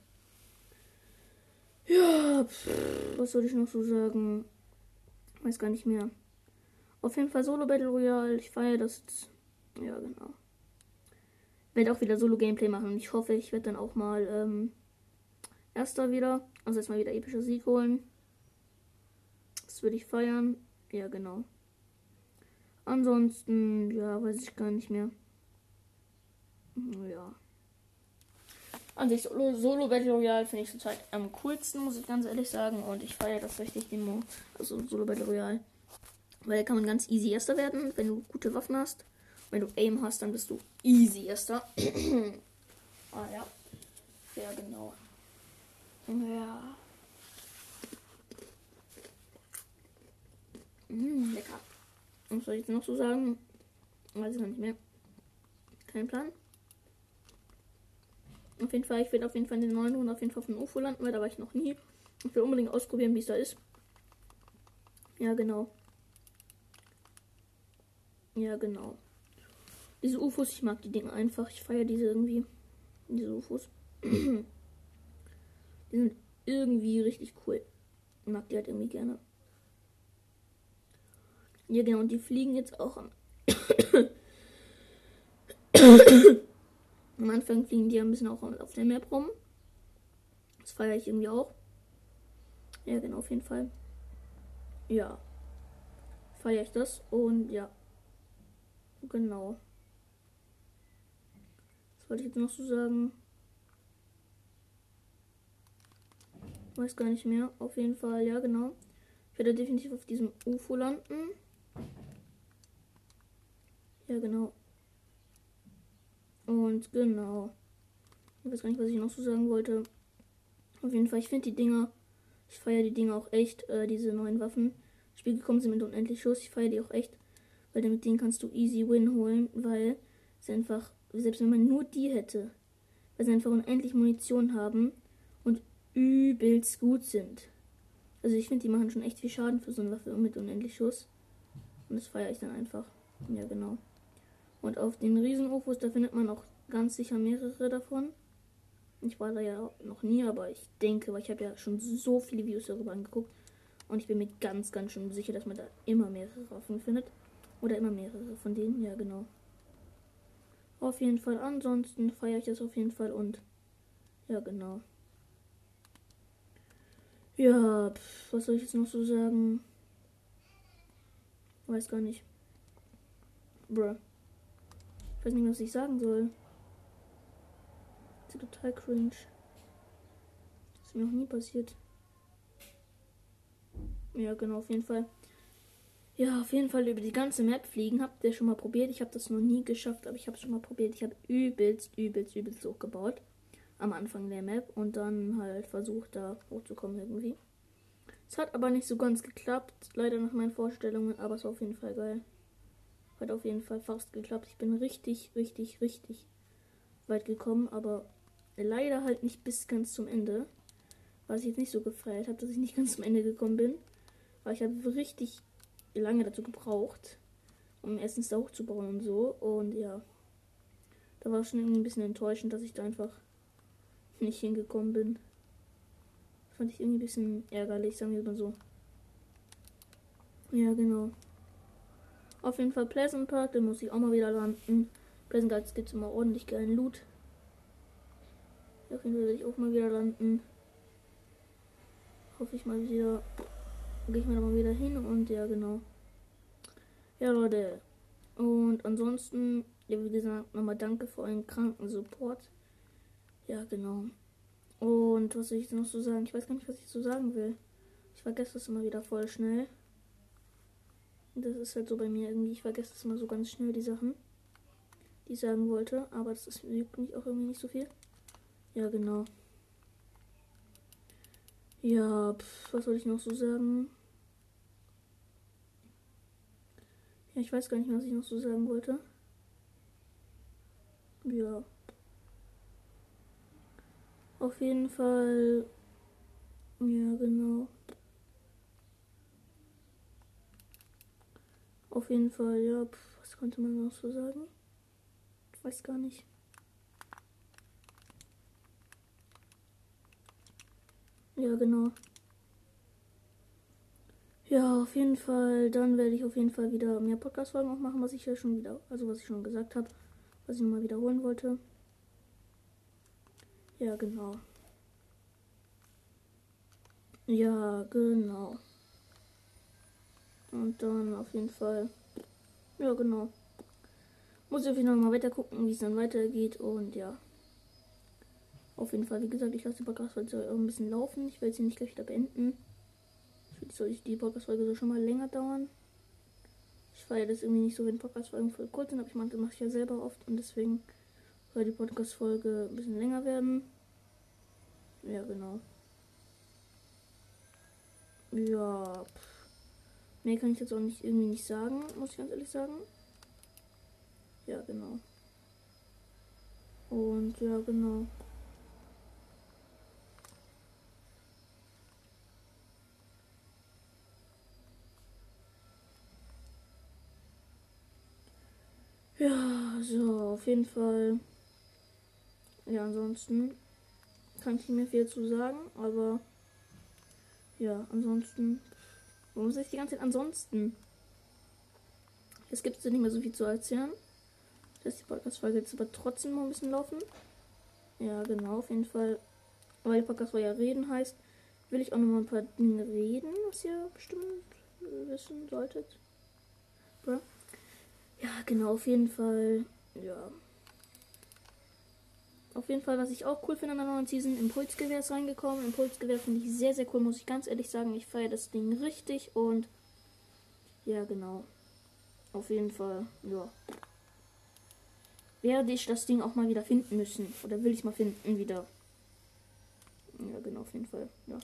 Ja, pff, was soll ich noch so sagen? Weiß gar nicht mehr. Auf jeden Fall Solo Battle Royale. Ich feiere das jetzt ja, genau. Werde auch wieder Solo-Gameplay machen. Ich hoffe, ich werde dann auch mal ähm, Erster wieder. Also erstmal wieder epischer Sieg holen. Das würde ich feiern. Ja, genau. Ansonsten, ja, weiß ich gar nicht mehr. Ja. An sich Solo, Solo Battle Royale finde ich zurzeit am coolsten, muss ich ganz ehrlich sagen. Und ich feiere das richtig, Demo. Also Solo Battle Royale. Weil da kann man ganz easy Erster werden, wenn du gute Waffen hast. Wenn du Aim hast, dann bist du easy erster. *clears throat* ah ja. Ja, genau. Ja. Mmh, lecker. Was soll ich noch so sagen? Weiß ich noch nicht mehr. Kein Plan. Auf jeden Fall, ich werde auf jeden Fall in den neuen und auf jeden Fall auf dem UFO landen, weil da war ich noch nie. Ich will unbedingt ausprobieren, wie es da ist. Ja, genau. Ja, genau. Diese UFOs, ich mag die Dinge einfach. Ich feiere diese irgendwie. Diese UFOs. *clears throat* die sind irgendwie richtig cool. Ich mag die halt irgendwie gerne. Ja, genau. Und die fliegen jetzt auch am. *coughs* am Anfang fliegen die ein bisschen auch auf der Map rum. Das feiere ich irgendwie auch. Ja, genau, auf jeden Fall. Ja. Feiere ich das. Und ja. Genau wollte ich jetzt noch so sagen? Weiß gar nicht mehr. Auf jeden Fall, ja, genau. Ich werde definitiv auf diesem UFO landen. Ja, genau. Und genau. Ich weiß gar nicht, was ich noch so sagen wollte. Auf jeden Fall, ich finde die Dinger. Ich feiere die Dinger auch echt, äh, diese neuen Waffen. Spiel gekommen sind mit unendlich Schuss. Ich feiere die auch echt. Weil damit denen kannst du easy win holen, weil sie einfach selbst wenn man nur die hätte, weil sie einfach unendlich Munition haben und übelst gut sind. Also ich finde, die machen schon echt viel Schaden für so eine Waffe mit unendlich Schuss. Und das feiere ich dann einfach. Ja, genau. Und auf den Riesen-UFOs, da findet man auch ganz sicher mehrere davon. Ich war da ja noch nie, aber ich denke, weil ich habe ja schon so viele Videos darüber angeguckt. Und ich bin mir ganz, ganz schön sicher, dass man da immer mehrere Waffen findet. Oder immer mehrere von denen, ja genau. Auf jeden Fall. Ansonsten feiere ich das auf jeden Fall und ja genau. Ja, pf, was soll ich jetzt noch so sagen? Weiß gar nicht. Bruh. Ich weiß nicht, was ich sagen soll. Das ist total cringe. Das ist mir noch nie passiert. Ja, genau, auf jeden Fall. Ja, auf jeden Fall über die ganze Map fliegen. Habt ihr schon mal probiert? Ich habe das noch nie geschafft, aber ich habe es schon mal probiert. Ich habe übelst, übelst, übelst hochgebaut. Am Anfang der Map. Und dann halt versucht, da hochzukommen irgendwie. Es hat aber nicht so ganz geklappt. Leider nach meinen Vorstellungen. Aber es war auf jeden Fall geil. Hat auf jeden Fall fast geklappt. Ich bin richtig, richtig, richtig weit gekommen. Aber leider halt nicht bis ganz zum Ende. Was ich jetzt nicht so gefeiert habe, dass ich nicht *laughs* ganz zum Ende gekommen bin. Aber ich habe richtig lange dazu gebraucht, um erstens da hochzubauen und so. Und ja, da war es schon ein bisschen enttäuschend, dass ich da einfach nicht hingekommen bin. Fand ich irgendwie ein bisschen ärgerlich, sagen wir mal so. Ja, genau. Auf jeden Fall Pleasant Park, da muss ich auch mal wieder landen. Pleasant Park gibt es immer ordentlich geilen Loot. Auf jeden Fall werde ich auch mal wieder landen. Hoffe ich mal wieder gehe ich mir mal wieder hin und ja, genau. Ja, Leute. Und ansonsten, ja, wie gesagt, nochmal danke für euren kranken Support. Ja, genau. Und was soll ich noch so sagen? Ich weiß gar nicht, was ich so sagen will. Ich vergesse das immer wieder voll schnell. Das ist halt so bei mir irgendwie. Ich vergesse das immer so ganz schnell, die Sachen, die ich sagen wollte. Aber das ist, mich auch irgendwie nicht so viel. Ja, genau. Ja, pf, was soll ich noch so sagen? Ja, ich weiß gar nicht was ich noch so sagen wollte. Ja. Auf jeden Fall. Ja, genau. Auf jeden Fall, ja. Pf, was konnte man noch so sagen? Ich weiß gar nicht. Ja, genau. Ja, auf jeden Fall. Dann werde ich auf jeden Fall wieder mehr Podcast-Folgen auch machen, was ich ja schon wieder, also was ich schon gesagt habe, was ich nochmal wiederholen wollte. Ja, genau. Ja, genau. Und dann auf jeden Fall. Ja, genau. Muss ich auf jeden Fall mal weiter gucken, wie es dann weitergeht. Und ja. Auf jeden Fall, wie gesagt, ich lasse die Podcast-Folge ein bisschen laufen. Ich werde sie nicht gleich wieder beenden soll ich die Podcast-Folge so schon mal länger dauern. Ich feiere das irgendwie nicht so, wenn Podcast-Folgen voll kurz sind, aber ich meine, das mache ich ja selber oft und deswegen soll die Podcast-Folge ein bisschen länger werden. Ja, genau. Ja, pff. mehr kann ich jetzt auch nicht irgendwie nicht sagen, muss ich ganz ehrlich sagen. Ja, genau. Und ja, genau. Ja, so, auf jeden Fall. Ja, ansonsten kann ich nicht mehr viel zu sagen, aber ja, ansonsten. Warum sage ich die ganze Zeit ansonsten? Es gibt nicht mehr so viel zu erzählen. Das ist die Podcast-Folge jetzt aber trotzdem noch ein bisschen laufen. Ja, genau, auf jeden Fall. Weil die Podcast-Folge ja reden heißt, will ich auch noch mal ein paar Dinge reden, was ihr bestimmt wissen solltet. Bruh. Ja, genau, auf jeden Fall. Ja. Auf jeden Fall, was ich auch cool finde an der neuen Season, Impulsgewehr ist reingekommen. Impulsgewehr finde ich sehr, sehr cool, muss ich ganz ehrlich sagen. Ich feiere das Ding richtig und ja, genau. Auf jeden Fall, ja. Werde ich das Ding auch mal wieder finden müssen. Oder will ich mal finden wieder. Ja, genau, auf jeden Fall. Ja.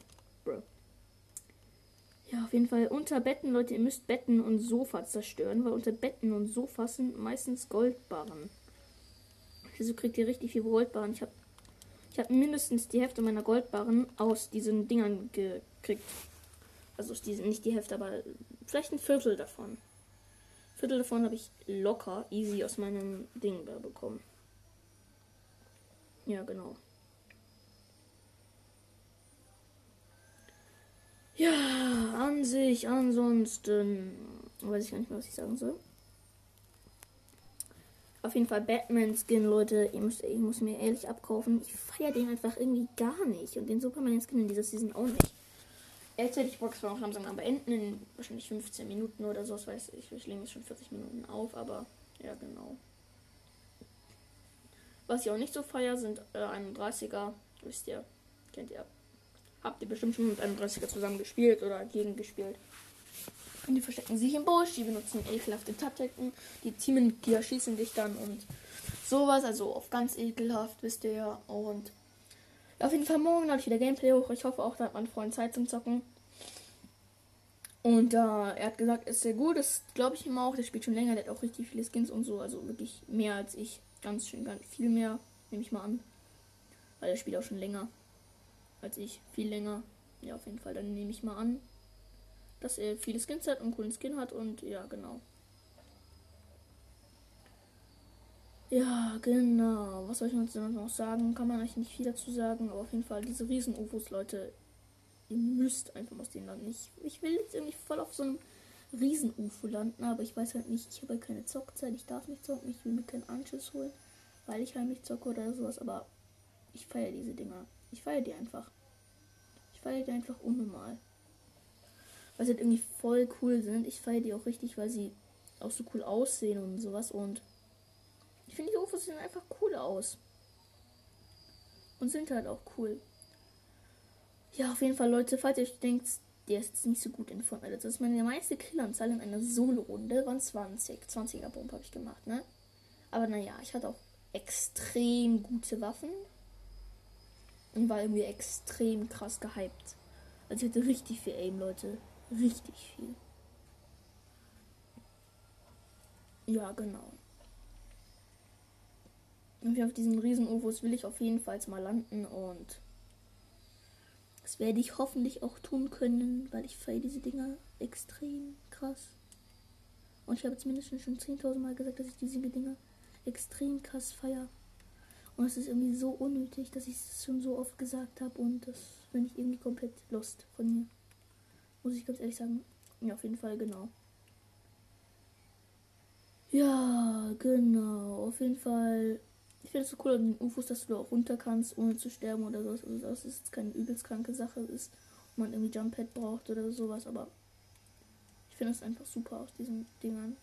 Ja, auf jeden Fall unter Betten, Leute, ihr müsst Betten und Sofa zerstören, weil unter Betten und Sofas sind meistens Goldbarren. Also kriegt ihr richtig viel Goldbarren. Ich habe Ich habe mindestens die Hälfte meiner Goldbarren aus diesen Dingern gekriegt. Also aus diesen, nicht die Hälfte, aber vielleicht ein Viertel davon. Viertel davon habe ich locker, easy aus meinem Ding bekommen. Ja, genau. Ja, an sich, ansonsten weiß ich gar nicht mehr, was ich sagen soll. Auf jeden Fall Batman-Skin, Leute. Ich muss, ich muss mir ehrlich abkaufen. Ich feiere den einfach irgendwie gar nicht. Und den Superman-Skin in dieser Season auch nicht. Jetzt werde ich Box noch langsam beenden. In wahrscheinlich 15 Minuten oder so. Das weiß ich. Ich lege jetzt schon 40 Minuten auf. Aber ja, genau. Was ich auch nicht so feiere, sind äh, 31er. Wisst ihr. Kennt ihr. Habt ihr bestimmt schon mit 31er zusammen gespielt oder gegen gespielt. Und die verstecken sich im Busch, die benutzen ekelhafte Taktiken, die Teamen, die erschießen dich dann und sowas, also auf ganz ekelhaft, wisst ihr ja. Und auf jeden Fall morgen habe ich wieder Gameplay hoch. Ich hoffe auch, da hat mein Freund Zeit zum Zocken. Und äh, er hat gesagt, ist sehr gut, das glaube ich ihm auch. Der spielt schon länger, der hat auch richtig viele Skins und so, also wirklich mehr als ich. Ganz schön, ganz viel mehr, nehme ich mal an. Weil er spielt auch schon länger als ich, viel länger. Ja, auf jeden Fall, dann nehme ich mal an dass er viele Skins hat und coolen Skin hat und ja, genau. Ja, genau. Was soll ich uns noch sagen? Kann man eigentlich nicht viel dazu sagen, aber auf jeden Fall diese riesen UFOs, Leute. Ihr müsst einfach aus denen landen. Ich, ich will jetzt irgendwie voll auf so einem riesen UFO landen, aber ich weiß halt nicht, ich habe halt keine Zockzeit, ich darf nicht zocken, ich will mir keinen Anschiss holen, weil ich heimlich zocke oder sowas, aber ich feiere diese Dinger. Ich feiere die einfach. Feiere die einfach unnormal weil sie halt irgendwie voll cool sind. Ich feiere die auch richtig, weil sie auch so cool aussehen und sowas. Und ich finde, die UFOs sehen einfach cool aus. Und sind halt auch cool. Ja, auf jeden Fall, Leute, falls ihr denkt, der ist nicht so gut in Fortnite. Das ist meine meiste Killanzahl in einer Solo-Runde. Waren 20. 20er Bomb habe ich gemacht, ne? Aber naja, ich hatte auch extrem gute Waffen. Und war irgendwie extrem krass gehypt. Also ich hatte richtig viel Aim, Leute. Richtig viel. Ja, genau. Und auf diesen riesen UFOs will ich auf jeden Fall mal landen und das werde ich hoffentlich auch tun können, weil ich feiere diese Dinger extrem krass. Und ich habe zumindest schon 10.000 Mal gesagt, dass ich diese Dinger extrem krass feiere. Und es ist irgendwie so unnötig, dass ich es schon so oft gesagt habe und das bin ich irgendwie komplett lost von mir. Muss ich ganz ehrlich sagen. Ja, auf jeden Fall, genau. Ja, genau. Auf jeden Fall. Ich finde es so cool an den UFOs, dass du da auch runter kannst, ohne zu sterben oder sowas. Also, ist keine übelst kranke Sache ist, wo man irgendwie Jump Pad braucht oder sowas. Aber ich finde es einfach super aus diesen Dingern.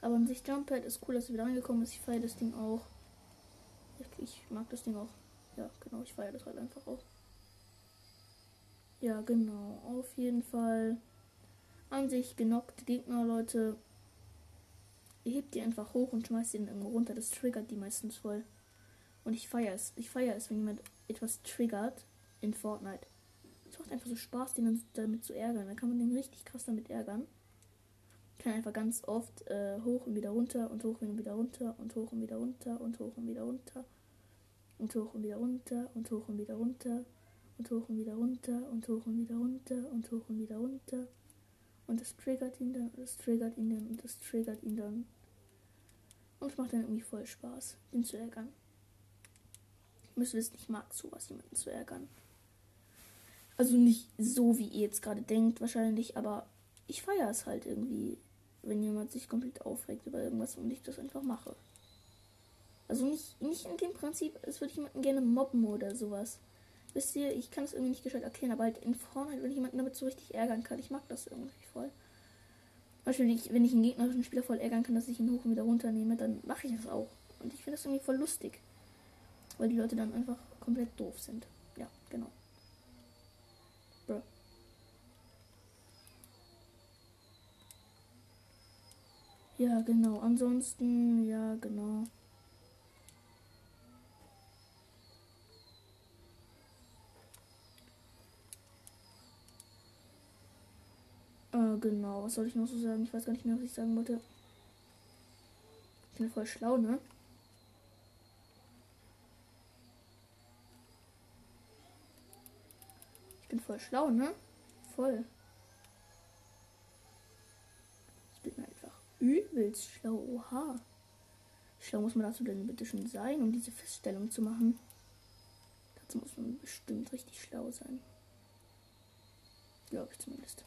Aber an sich Jump Pad ist cool, dass er wieder reingekommen ist. Ich feiere das Ding auch. Ich, mag das Ding auch. Ja, genau. Ich feiere das halt einfach auch. Ja, genau. Auf jeden Fall an sich genockte Gegner, Leute. Ihr hebt die einfach hoch und schmeißt ihn irgendwo runter. Das triggert die meistens voll. Und ich feiere es. Ich feiere es, wenn jemand etwas triggert in Fortnite. Es macht einfach so Spaß, den dann damit zu ärgern. Dann kann man den richtig krass damit ärgern. Kann einfach ganz oft äh, hoch und wieder runter und hoch und wieder runter und hoch und wieder runter und hoch und wieder runter und hoch und wieder runter und hoch und wieder runter und hoch und wieder runter und hoch und wieder runter und hoch und wieder runter. Und das triggert ihn dann, das triggert ihn dann und das triggert ihn dann. Und es macht dann irgendwie voll Spaß, ihn zu ärgern. Ich müsste wissen, ich mag sowas, jemanden zu ärgern. Also nicht so, wie ihr jetzt gerade denkt, wahrscheinlich, aber ich feiere es halt irgendwie, wenn jemand sich komplett aufregt über irgendwas und ich das einfach mache. Also nicht, nicht in dem Prinzip, als würde ich jemanden gerne mobben oder sowas. Wisst ihr, ich kann es irgendwie nicht gescheit erklären, aber halt in Fortnite, wenn ich jemanden damit so richtig ärgern kann, ich mag das irgendwie voll. Beispiel, wenn ich, wenn ich einen gegnerischen Spieler voll ärgern kann, dass ich ihn hoch und wieder runternehme, dann mache ich das auch. Und ich finde das irgendwie voll lustig. Weil die Leute dann einfach komplett doof sind. Ja, genau. Ja, genau. Ansonsten, ja, genau. Äh, genau. Was soll ich noch so sagen? Ich weiß gar nicht mehr, was ich sagen wollte. Ich bin voll schlau, ne? Ich bin voll schlau, ne? Voll. Übelst schlau. Oha. Schlau muss man dazu denn bitte schon sein, um diese Feststellung zu machen. Dazu muss man bestimmt richtig schlau sein. Glaube ich zumindest.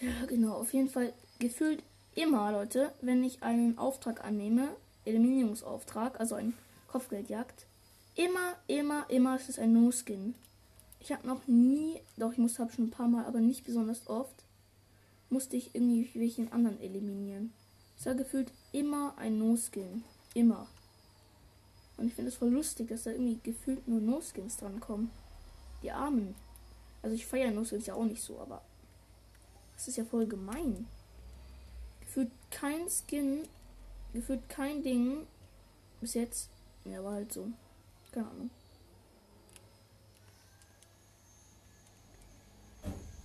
Ja, genau. Auf jeden Fall gefühlt immer, Leute, wenn ich einen Auftrag annehme, Eliminierungsauftrag, also ein Kopfgeldjagd, immer, immer, immer ist es ein No-Skin. Ich habe noch nie, doch ich musste habe schon ein paar Mal, aber nicht besonders oft, musste ich irgendwie welchen anderen eliminieren. Es war gefühlt immer ein No-Skin. Immer. Und ich finde es voll lustig, dass da irgendwie gefühlt nur No-Skins drankommen. Die Armen. Also ich feiere No-Skins ja auch nicht so, aber das ist ja voll gemein. Gefühlt kein Skin, gefühlt kein Ding bis jetzt. Ja, war halt so. Keine Ahnung.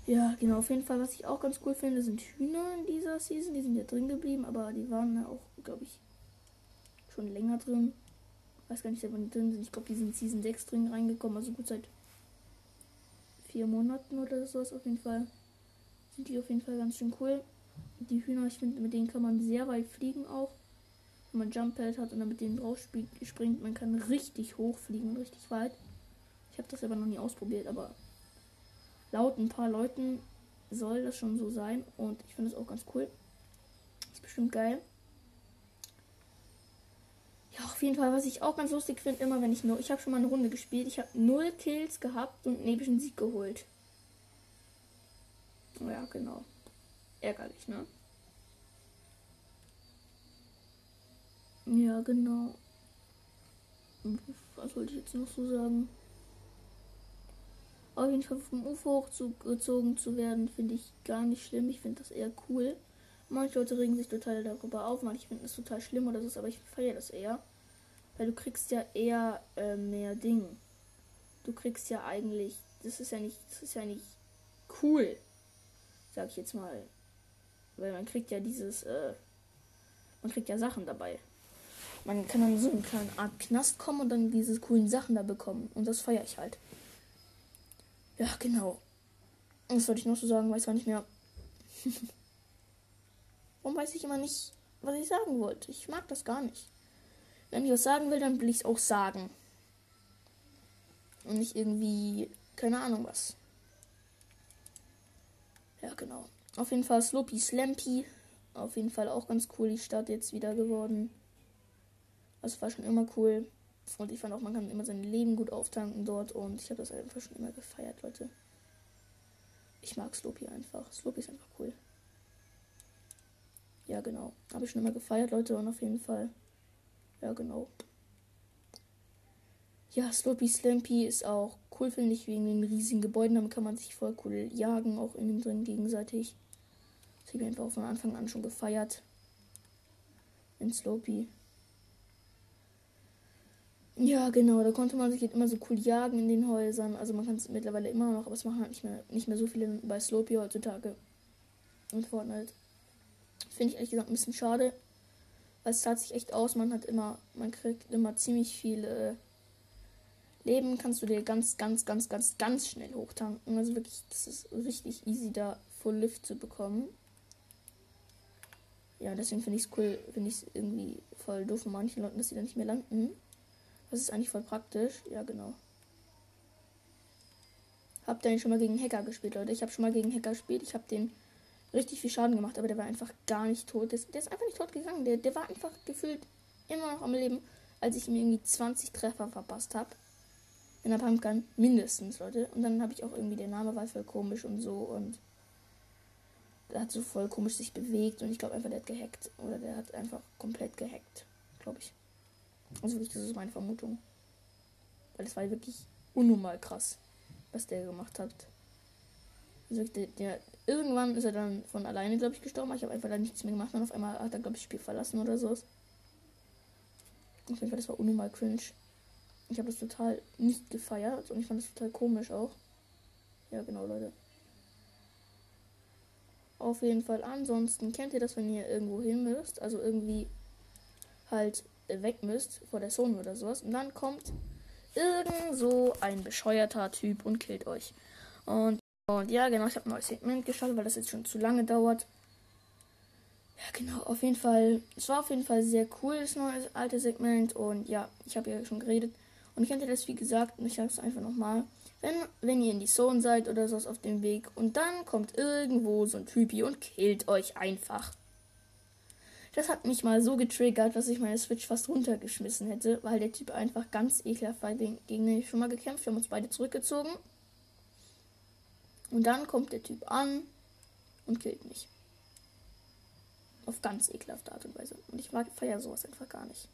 Ja, genau, auf jeden Fall, was ich auch ganz cool finde, sind Hühner in dieser Season. Die sind ja drin geblieben, aber die waren ja auch, glaube ich, schon länger drin. Weiß gar nicht, wann die drin sind. Ich glaube, die sind Season 6 drin reingekommen, also gut seit vier Monaten oder sowas auf jeden Fall. Sind die auf jeden Fall ganz schön cool. Die Hühner, ich finde, mit denen kann man sehr weit fliegen auch. Wenn man Jump Pad hat und dann mit denen drauf springt, man kann richtig hoch fliegen richtig weit. Ich habe das aber noch nie ausprobiert, aber laut ein paar Leuten soll das schon so sein und ich finde es auch ganz cool. Ist bestimmt geil. Ja, auf jeden Fall, was ich auch ganz lustig finde, immer wenn ich nur, ich habe schon mal eine Runde gespielt, ich habe null Kills gehabt und einen epischen Sieg geholt. Ja, genau. Ärgerlich, ne? Ja, genau. Was wollte ich jetzt noch so sagen? Auf jeden Fall vom UFO hochgezogen zu werden, finde ich gar nicht schlimm. Ich finde das eher cool. Manche Leute regen sich total darüber auf, manche finden es total schlimm oder so, aber ich feiere das eher. Weil du kriegst ja eher äh, mehr Dinge. Du kriegst ja eigentlich, das ist ja nicht, das ist ja nicht cool, sag ich jetzt mal. Weil man kriegt ja dieses, äh, man kriegt ja Sachen dabei. Man kann dann so eine kleine Art Knast kommen und dann diese coolen Sachen da bekommen. Und das feiere ich halt. Ja, genau. Was wollte ich noch so sagen? Weiß gar nicht mehr. *laughs* Warum weiß ich immer nicht, was ich sagen wollte? Ich mag das gar nicht. Wenn ich was sagen will, dann will ich es auch sagen. Und nicht irgendwie, keine Ahnung was. Ja, genau. Auf jeden Fall Sloppy Slampy. Auf jeden Fall auch ganz cool, die Stadt jetzt wieder geworden. Das war schon immer cool. Und ich fand auch, man kann immer sein Leben gut auftanken dort. Und ich habe das einfach schon immer gefeiert, Leute. Ich mag Sloppy einfach. Sloppy ist einfach cool. Ja, genau. Habe ich schon immer gefeiert, Leute. Und auf jeden Fall. Ja, genau. Ja, Sloppy Slampy ist auch cool, finde ich, wegen den riesigen Gebäuden. Damit kann man sich voll cool jagen, auch in dem drin gegenseitig. Das habe ich einfach von Anfang an schon gefeiert. In Sloppy. Ja, genau, da konnte man sich halt immer so cool jagen in den Häusern. Also man kann es mittlerweile immer noch, aber es machen halt nicht mehr, nicht mehr so viele bei Slopey heutzutage. Und Fortnite. Finde ich ehrlich gesagt ein bisschen schade. Weil es zahlt sich echt aus. Man hat immer, man kriegt immer ziemlich viele Leben. Kannst du dir ganz, ganz, ganz, ganz, ganz schnell hochtanken. Also wirklich, das ist richtig easy da Full Lift zu bekommen. Ja, deswegen finde ich es cool, finde ich es irgendwie voll doof von manchen Leuten, dass sie da nicht mehr landen. Das ist eigentlich voll praktisch. Ja, genau. Habt ihr denn schon mal gegen Hacker gespielt, Leute? Ich habe schon mal gegen Hacker gespielt. Ich habe den richtig viel Schaden gemacht, aber der war einfach gar nicht tot. Der ist, der ist einfach nicht tot gegangen. Der, der war einfach gefühlt immer noch am Leben, als ich ihm irgendwie 20 Treffer verpasst habe. In der Pumpgun mindestens, Leute. Und dann habe ich auch irgendwie, der Name war voll komisch und so und der hat so voll komisch sich bewegt und ich glaube einfach, der hat gehackt. Oder der hat einfach komplett gehackt. Also wirklich, das ist meine Vermutung. Weil es war wirklich unnormal krass, was der gemacht hat. Also der, der, irgendwann ist er dann von alleine, glaube ich, gestorben. Ich habe einfach da nichts mehr gemacht und auf einmal hat er, glaube ich, das Spiel verlassen oder so. Auf jeden Fall, das war unnormal cringe. Ich habe das total nicht gefeiert und ich fand das total komisch auch. Ja, genau, Leute. Auf jeden Fall. Ansonsten kennt ihr das, wenn ihr irgendwo hin müsst. Also irgendwie halt weg müsst vor der Zone oder sowas. Und dann kommt irgend so ein bescheuerter Typ und killt euch. Und, und ja, genau, ich habe ein neues Segment gestartet, weil das jetzt schon zu lange dauert. Ja, genau, auf jeden Fall. Es war auf jeden Fall sehr cool, das neue alte Segment. Und ja, ich habe ja schon geredet. Und ich hätte das, wie gesagt, und ich sage es einfach nochmal. Wenn, wenn ihr in die Zone seid oder so auf dem Weg und dann kommt irgendwo so ein Typi und killt euch einfach. Das hat mich mal so getriggert, dass ich meine Switch fast runtergeschmissen hätte, weil der Typ einfach ganz ekelhaft war, gegen den ich schon mal gekämpft. Wir haben uns beide zurückgezogen. Und dann kommt der Typ an und killt mich. Auf ganz ekelhafte Art und Weise. Und ich mag feier sowas einfach gar nicht.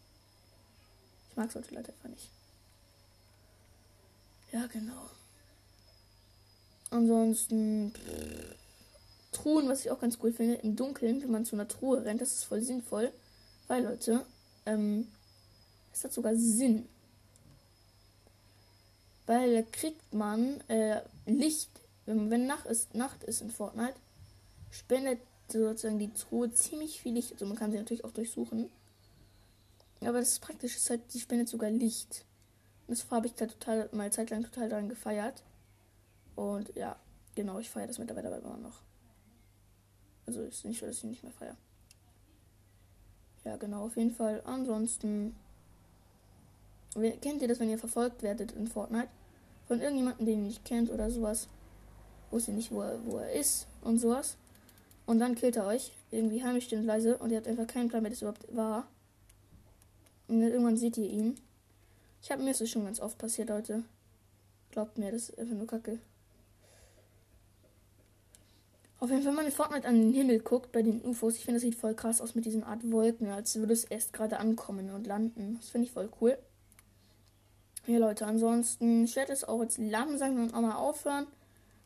Ich mag solche Leute einfach nicht. Ja, genau. Ansonsten. Pff, Truhen, was ich auch ganz cool finde, im Dunkeln, wenn man zu einer Truhe rennt, das ist voll sinnvoll. Weil, Leute, ähm, es hat sogar Sinn. Weil da kriegt man äh, Licht, wenn, wenn Nacht ist, Nacht ist in Fortnite, spendet sozusagen die Truhe ziemlich viel Licht. Also man kann sie natürlich auch durchsuchen. Aber das Praktische ist halt, die spendet sogar Licht. Und das habe ich da total, mal zeitlang total daran gefeiert. Und ja, genau, ich feiere das mittlerweile immer noch. Also ist nicht so, dass ich nicht mehr feiere. Ja, genau, auf jeden Fall. Ansonsten. Kennt ihr das, wenn ihr verfolgt werdet in Fortnite? Von irgendjemandem, den ihr nicht kennt oder sowas. Wusst ihr nicht, wo er, wo er ist und sowas. Und dann killt er euch. Irgendwie heimisch und leise. Und ihr habt einfach keinen Plan, wer das überhaupt war. Und dann irgendwann seht ihr ihn. Ich habe mir das schon ganz oft passiert, Leute. Glaubt mir, das ist einfach nur Kacke. Auf jeden Fall, wenn man in Fortnite an den Himmel guckt, bei den UFOs, ich finde, das sieht voll krass aus mit diesen Art Wolken, als würde es erst gerade ankommen und landen. Das finde ich voll cool. Ja, Leute, ansonsten, ich werde es auch jetzt langsam dann auch mal aufhören,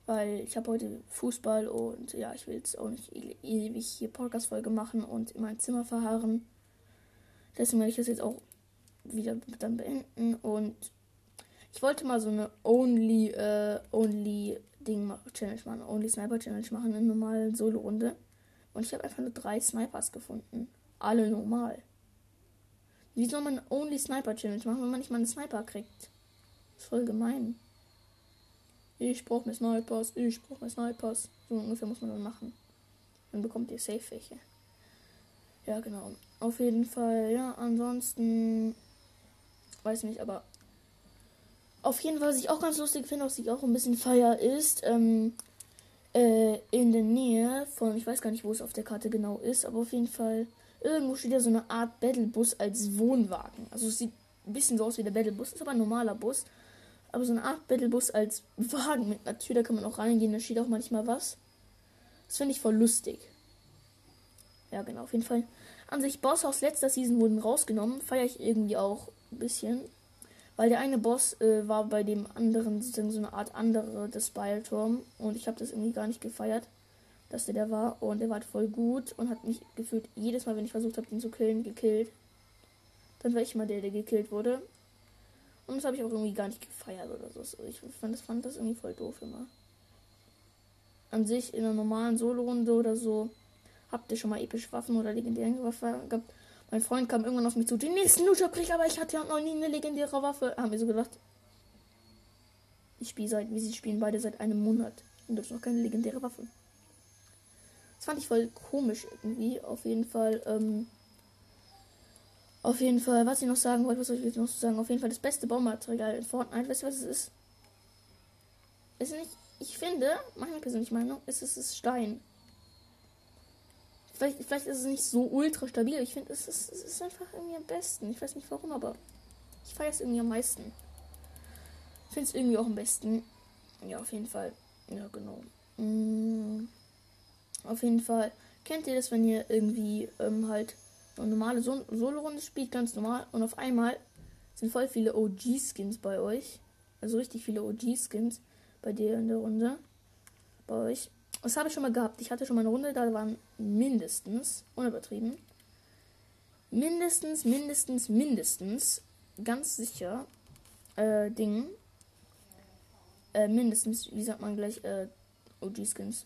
weil ich habe heute Fußball und ja, ich will jetzt auch nicht e-, ewig hier Podcast-Folge machen und in mein Zimmer verharren. Deswegen werde ich das jetzt auch wieder dann beenden und ich wollte mal so eine Only, äh, Only Ding Challenge machen, Only Sniper Challenge machen, eine normale Solo-Runde. Und ich habe einfach nur drei Snipers gefunden. Alle normal. Wie soll man Only Sniper Challenge machen, wenn man nicht mal einen Sniper kriegt? Das ist voll gemein. Ich brauche mir Snipers, ich brauche mir Snipers. So ungefähr muss man dann machen. Dann bekommt ihr safe welche. Ja, genau. Auf jeden Fall, ja, ansonsten weiß nicht, aber auf jeden Fall, was ich auch ganz lustig finde, was ich auch ein bisschen feier, ist ähm, äh, in der Nähe von, ich weiß gar nicht, wo es auf der Karte genau ist, aber auf jeden Fall, irgendwo steht ja so eine Art Battlebus als Wohnwagen. Also es sieht ein bisschen so aus wie der Battlebus, ist aber ein normaler Bus. Aber so eine Art Battlebus als Wagen mit einer Tür, da kann man auch reingehen, da steht auch manchmal was. Das finde ich voll lustig. Ja, genau, auf jeden Fall. An sich, Boss aus letzter Season wurden rausgenommen, feiere ich irgendwie auch ein bisschen. Weil der eine Boss äh, war bei dem anderen sozusagen so eine Art andere des Beilturm. Und ich habe das irgendwie gar nicht gefeiert, dass der der war. Und der war halt voll gut und hat mich gefühlt jedes Mal, wenn ich versucht habe, den zu killen, gekillt. Dann war ich mal der, der gekillt wurde. Und das habe ich auch irgendwie gar nicht gefeiert oder so. Ich fand das, fand das irgendwie voll doof immer. An sich in einer normalen Solo-Runde oder so habt ihr schon mal epische Waffen oder legendäre Waffen gehabt. Mein Freund kam irgendwann auf mich zu, den nächsten Lutscher krieg, aber ich hatte ja noch nie eine legendäre Waffe. Haben wir so gedacht. Ich spiele seit, wie sie spielen beide seit einem Monat. Und das ist noch keine legendäre Waffe. Das fand ich voll komisch irgendwie. Auf jeden Fall, ähm, auf jeden Fall, was ich noch sagen wollte, was soll ich jetzt noch sagen? Auf jeden Fall das beste Baumaterial in Fortnite. Weißt du, was es ist? Ist nicht, ich finde, meine persönliche Meinung, ist es ist Stein. Vielleicht, vielleicht ist es nicht so ultra stabil. Ich finde, es ist, es ist einfach irgendwie am besten. Ich weiß nicht warum, aber ich feiere es irgendwie am meisten. Ich finde es irgendwie auch am besten. Ja, auf jeden Fall. Ja, genau. Mm, auf jeden Fall. Kennt ihr das, wenn ihr irgendwie ähm, halt eine normale so Solo-Runde spielt, ganz normal, und auf einmal sind voll viele OG-Skins bei euch. Also richtig viele OG-Skins bei dir in der Runde. Bei euch. Das habe ich schon mal gehabt. Ich hatte schon mal eine Runde, da waren mindestens, unübertrieben, mindestens, mindestens, mindestens, ganz sicher, äh, Ding, äh, mindestens, wie sagt man gleich, äh, OG-Skins,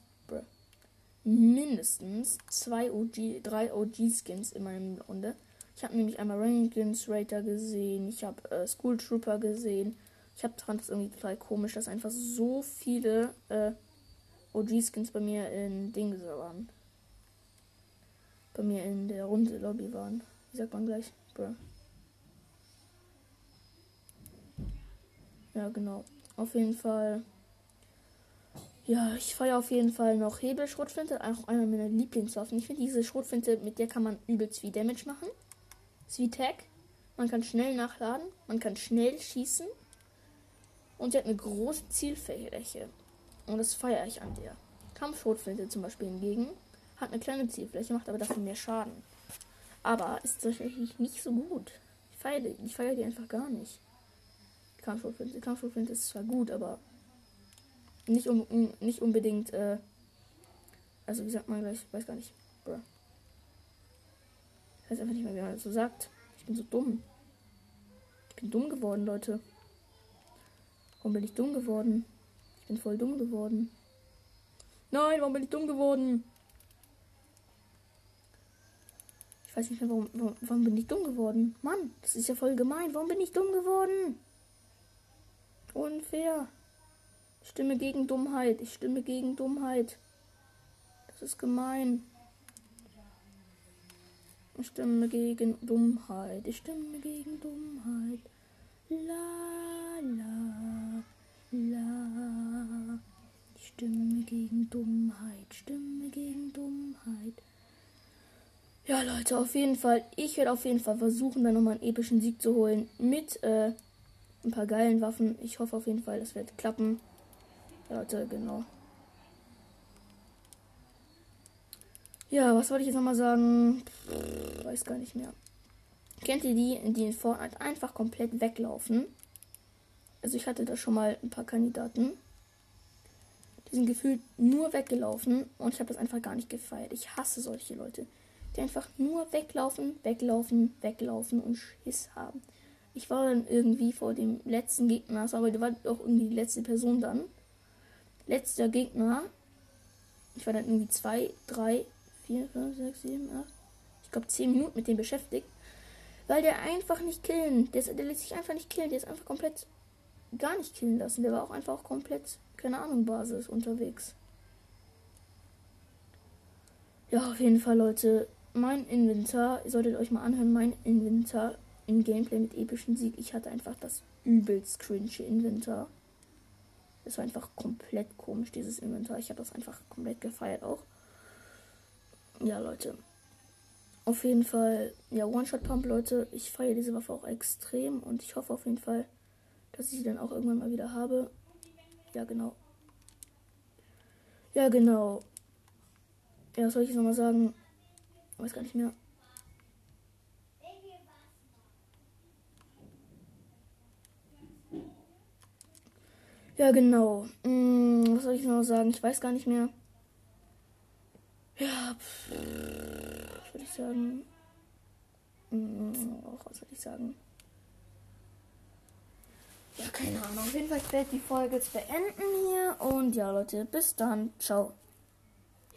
mindestens zwei OG, drei OG-Skins in meiner Runde. Ich habe nämlich einmal Rangens Raider gesehen, ich habe äh, School Trooper gesehen. Ich habe fand das irgendwie total komisch, dass einfach so viele äh, OG-Skins bei mir in Dings waren. Bei mir in der Runde Lobby waren. Wie sagt man gleich? Bruh. Ja, genau. Auf jeden Fall. Ja, ich feiere auf jeden Fall noch Hebelschrotflinte, auch einer meiner Lieblingswaffen. Ich finde diese Schrotflinte, mit der kann man übelst viel Damage machen. Wie Tag. Man kann schnell nachladen, man kann schnell schießen. Und sie hat eine große Zielfläche. Und das feiere ich an der. Kampfschrotflinte zum Beispiel hingegen hat eine kleine Zielfläche, macht aber dafür mehr Schaden. Aber ist tatsächlich nicht so gut. Ich feiere die, ich die einfach gar nicht. Kampfschrotflinte, Kampfschrotflinte ist zwar gut, aber nicht, um, nicht unbedingt, äh, also wie sagt man gleich, ich weiß gar nicht. Bruh. Ich weiß einfach nicht mehr, wie man das so sagt. Ich bin so dumm. Ich bin dumm geworden, Leute. Warum bin ich dumm geworden? Bin voll dumm geworden. Nein, warum bin ich dumm geworden? Ich weiß nicht mehr, warum, warum, warum bin ich dumm geworden? Mann, das ist ja voll gemein. Warum bin ich dumm geworden? Unfair. Ich stimme gegen Dummheit. Ich stimme gegen Dummheit. Das ist gemein. Ich stimme gegen Dummheit. Ich stimme gegen Dummheit. La la la. Stimme gegen Dummheit. Stimme gegen Dummheit. Ja, Leute, auf jeden Fall. Ich werde auf jeden Fall versuchen, dann nochmal einen epischen Sieg zu holen. Mit äh, ein paar geilen Waffen. Ich hoffe auf jeden Fall, das wird klappen. Ja, Leute, genau. Ja, was wollte ich jetzt nochmal sagen? Pff, weiß gar nicht mehr. Kennt ihr die, die in Fortnite einfach komplett weglaufen? Also ich hatte da schon mal ein paar Kandidaten. Die sind gefühlt nur weggelaufen und ich habe das einfach gar nicht gefeiert. Ich hasse solche Leute, die einfach nur weglaufen, weglaufen, weglaufen und Schiss haben. Ich war dann irgendwie vor dem letzten Gegner, aber der war auch irgendwie die letzte Person dann. Letzter Gegner. Ich war dann irgendwie zwei, drei, vier, fünf, sechs, sieben, acht. Ich glaube zehn Minuten mit dem beschäftigt. Weil der einfach nicht killen. Der, der lässt sich einfach nicht killen. Der ist einfach komplett gar nicht killen lassen. Der war auch einfach komplett, keine Ahnung, Basis unterwegs. Ja, auf jeden Fall, Leute. Mein Inventar, ihr solltet euch mal anhören, mein Inventar im Gameplay mit epischen Sieg. Ich hatte einfach das übelst cringe Inventar. Es war einfach komplett komisch, dieses Inventar. Ich habe das einfach komplett gefeiert auch. Ja, Leute. Auf jeden Fall, ja, One-Shot-Pump, Leute. Ich feiere diese Waffe auch extrem und ich hoffe auf jeden Fall, dass ich sie dann auch irgendwann mal wieder habe. Ja, genau. Ja, genau. Ja, was soll ich jetzt nochmal sagen? Ich weiß gar nicht mehr. Ja, genau. Hm, was soll ich noch sagen? Ich weiß gar nicht mehr. Ja, pff, was soll ich sagen? Hm, was soll ich sagen? Ja, keine Ahnung. Auf jeden Fall, ich werde die Folge jetzt beenden hier. Und ja, Leute, bis dann. Ciao.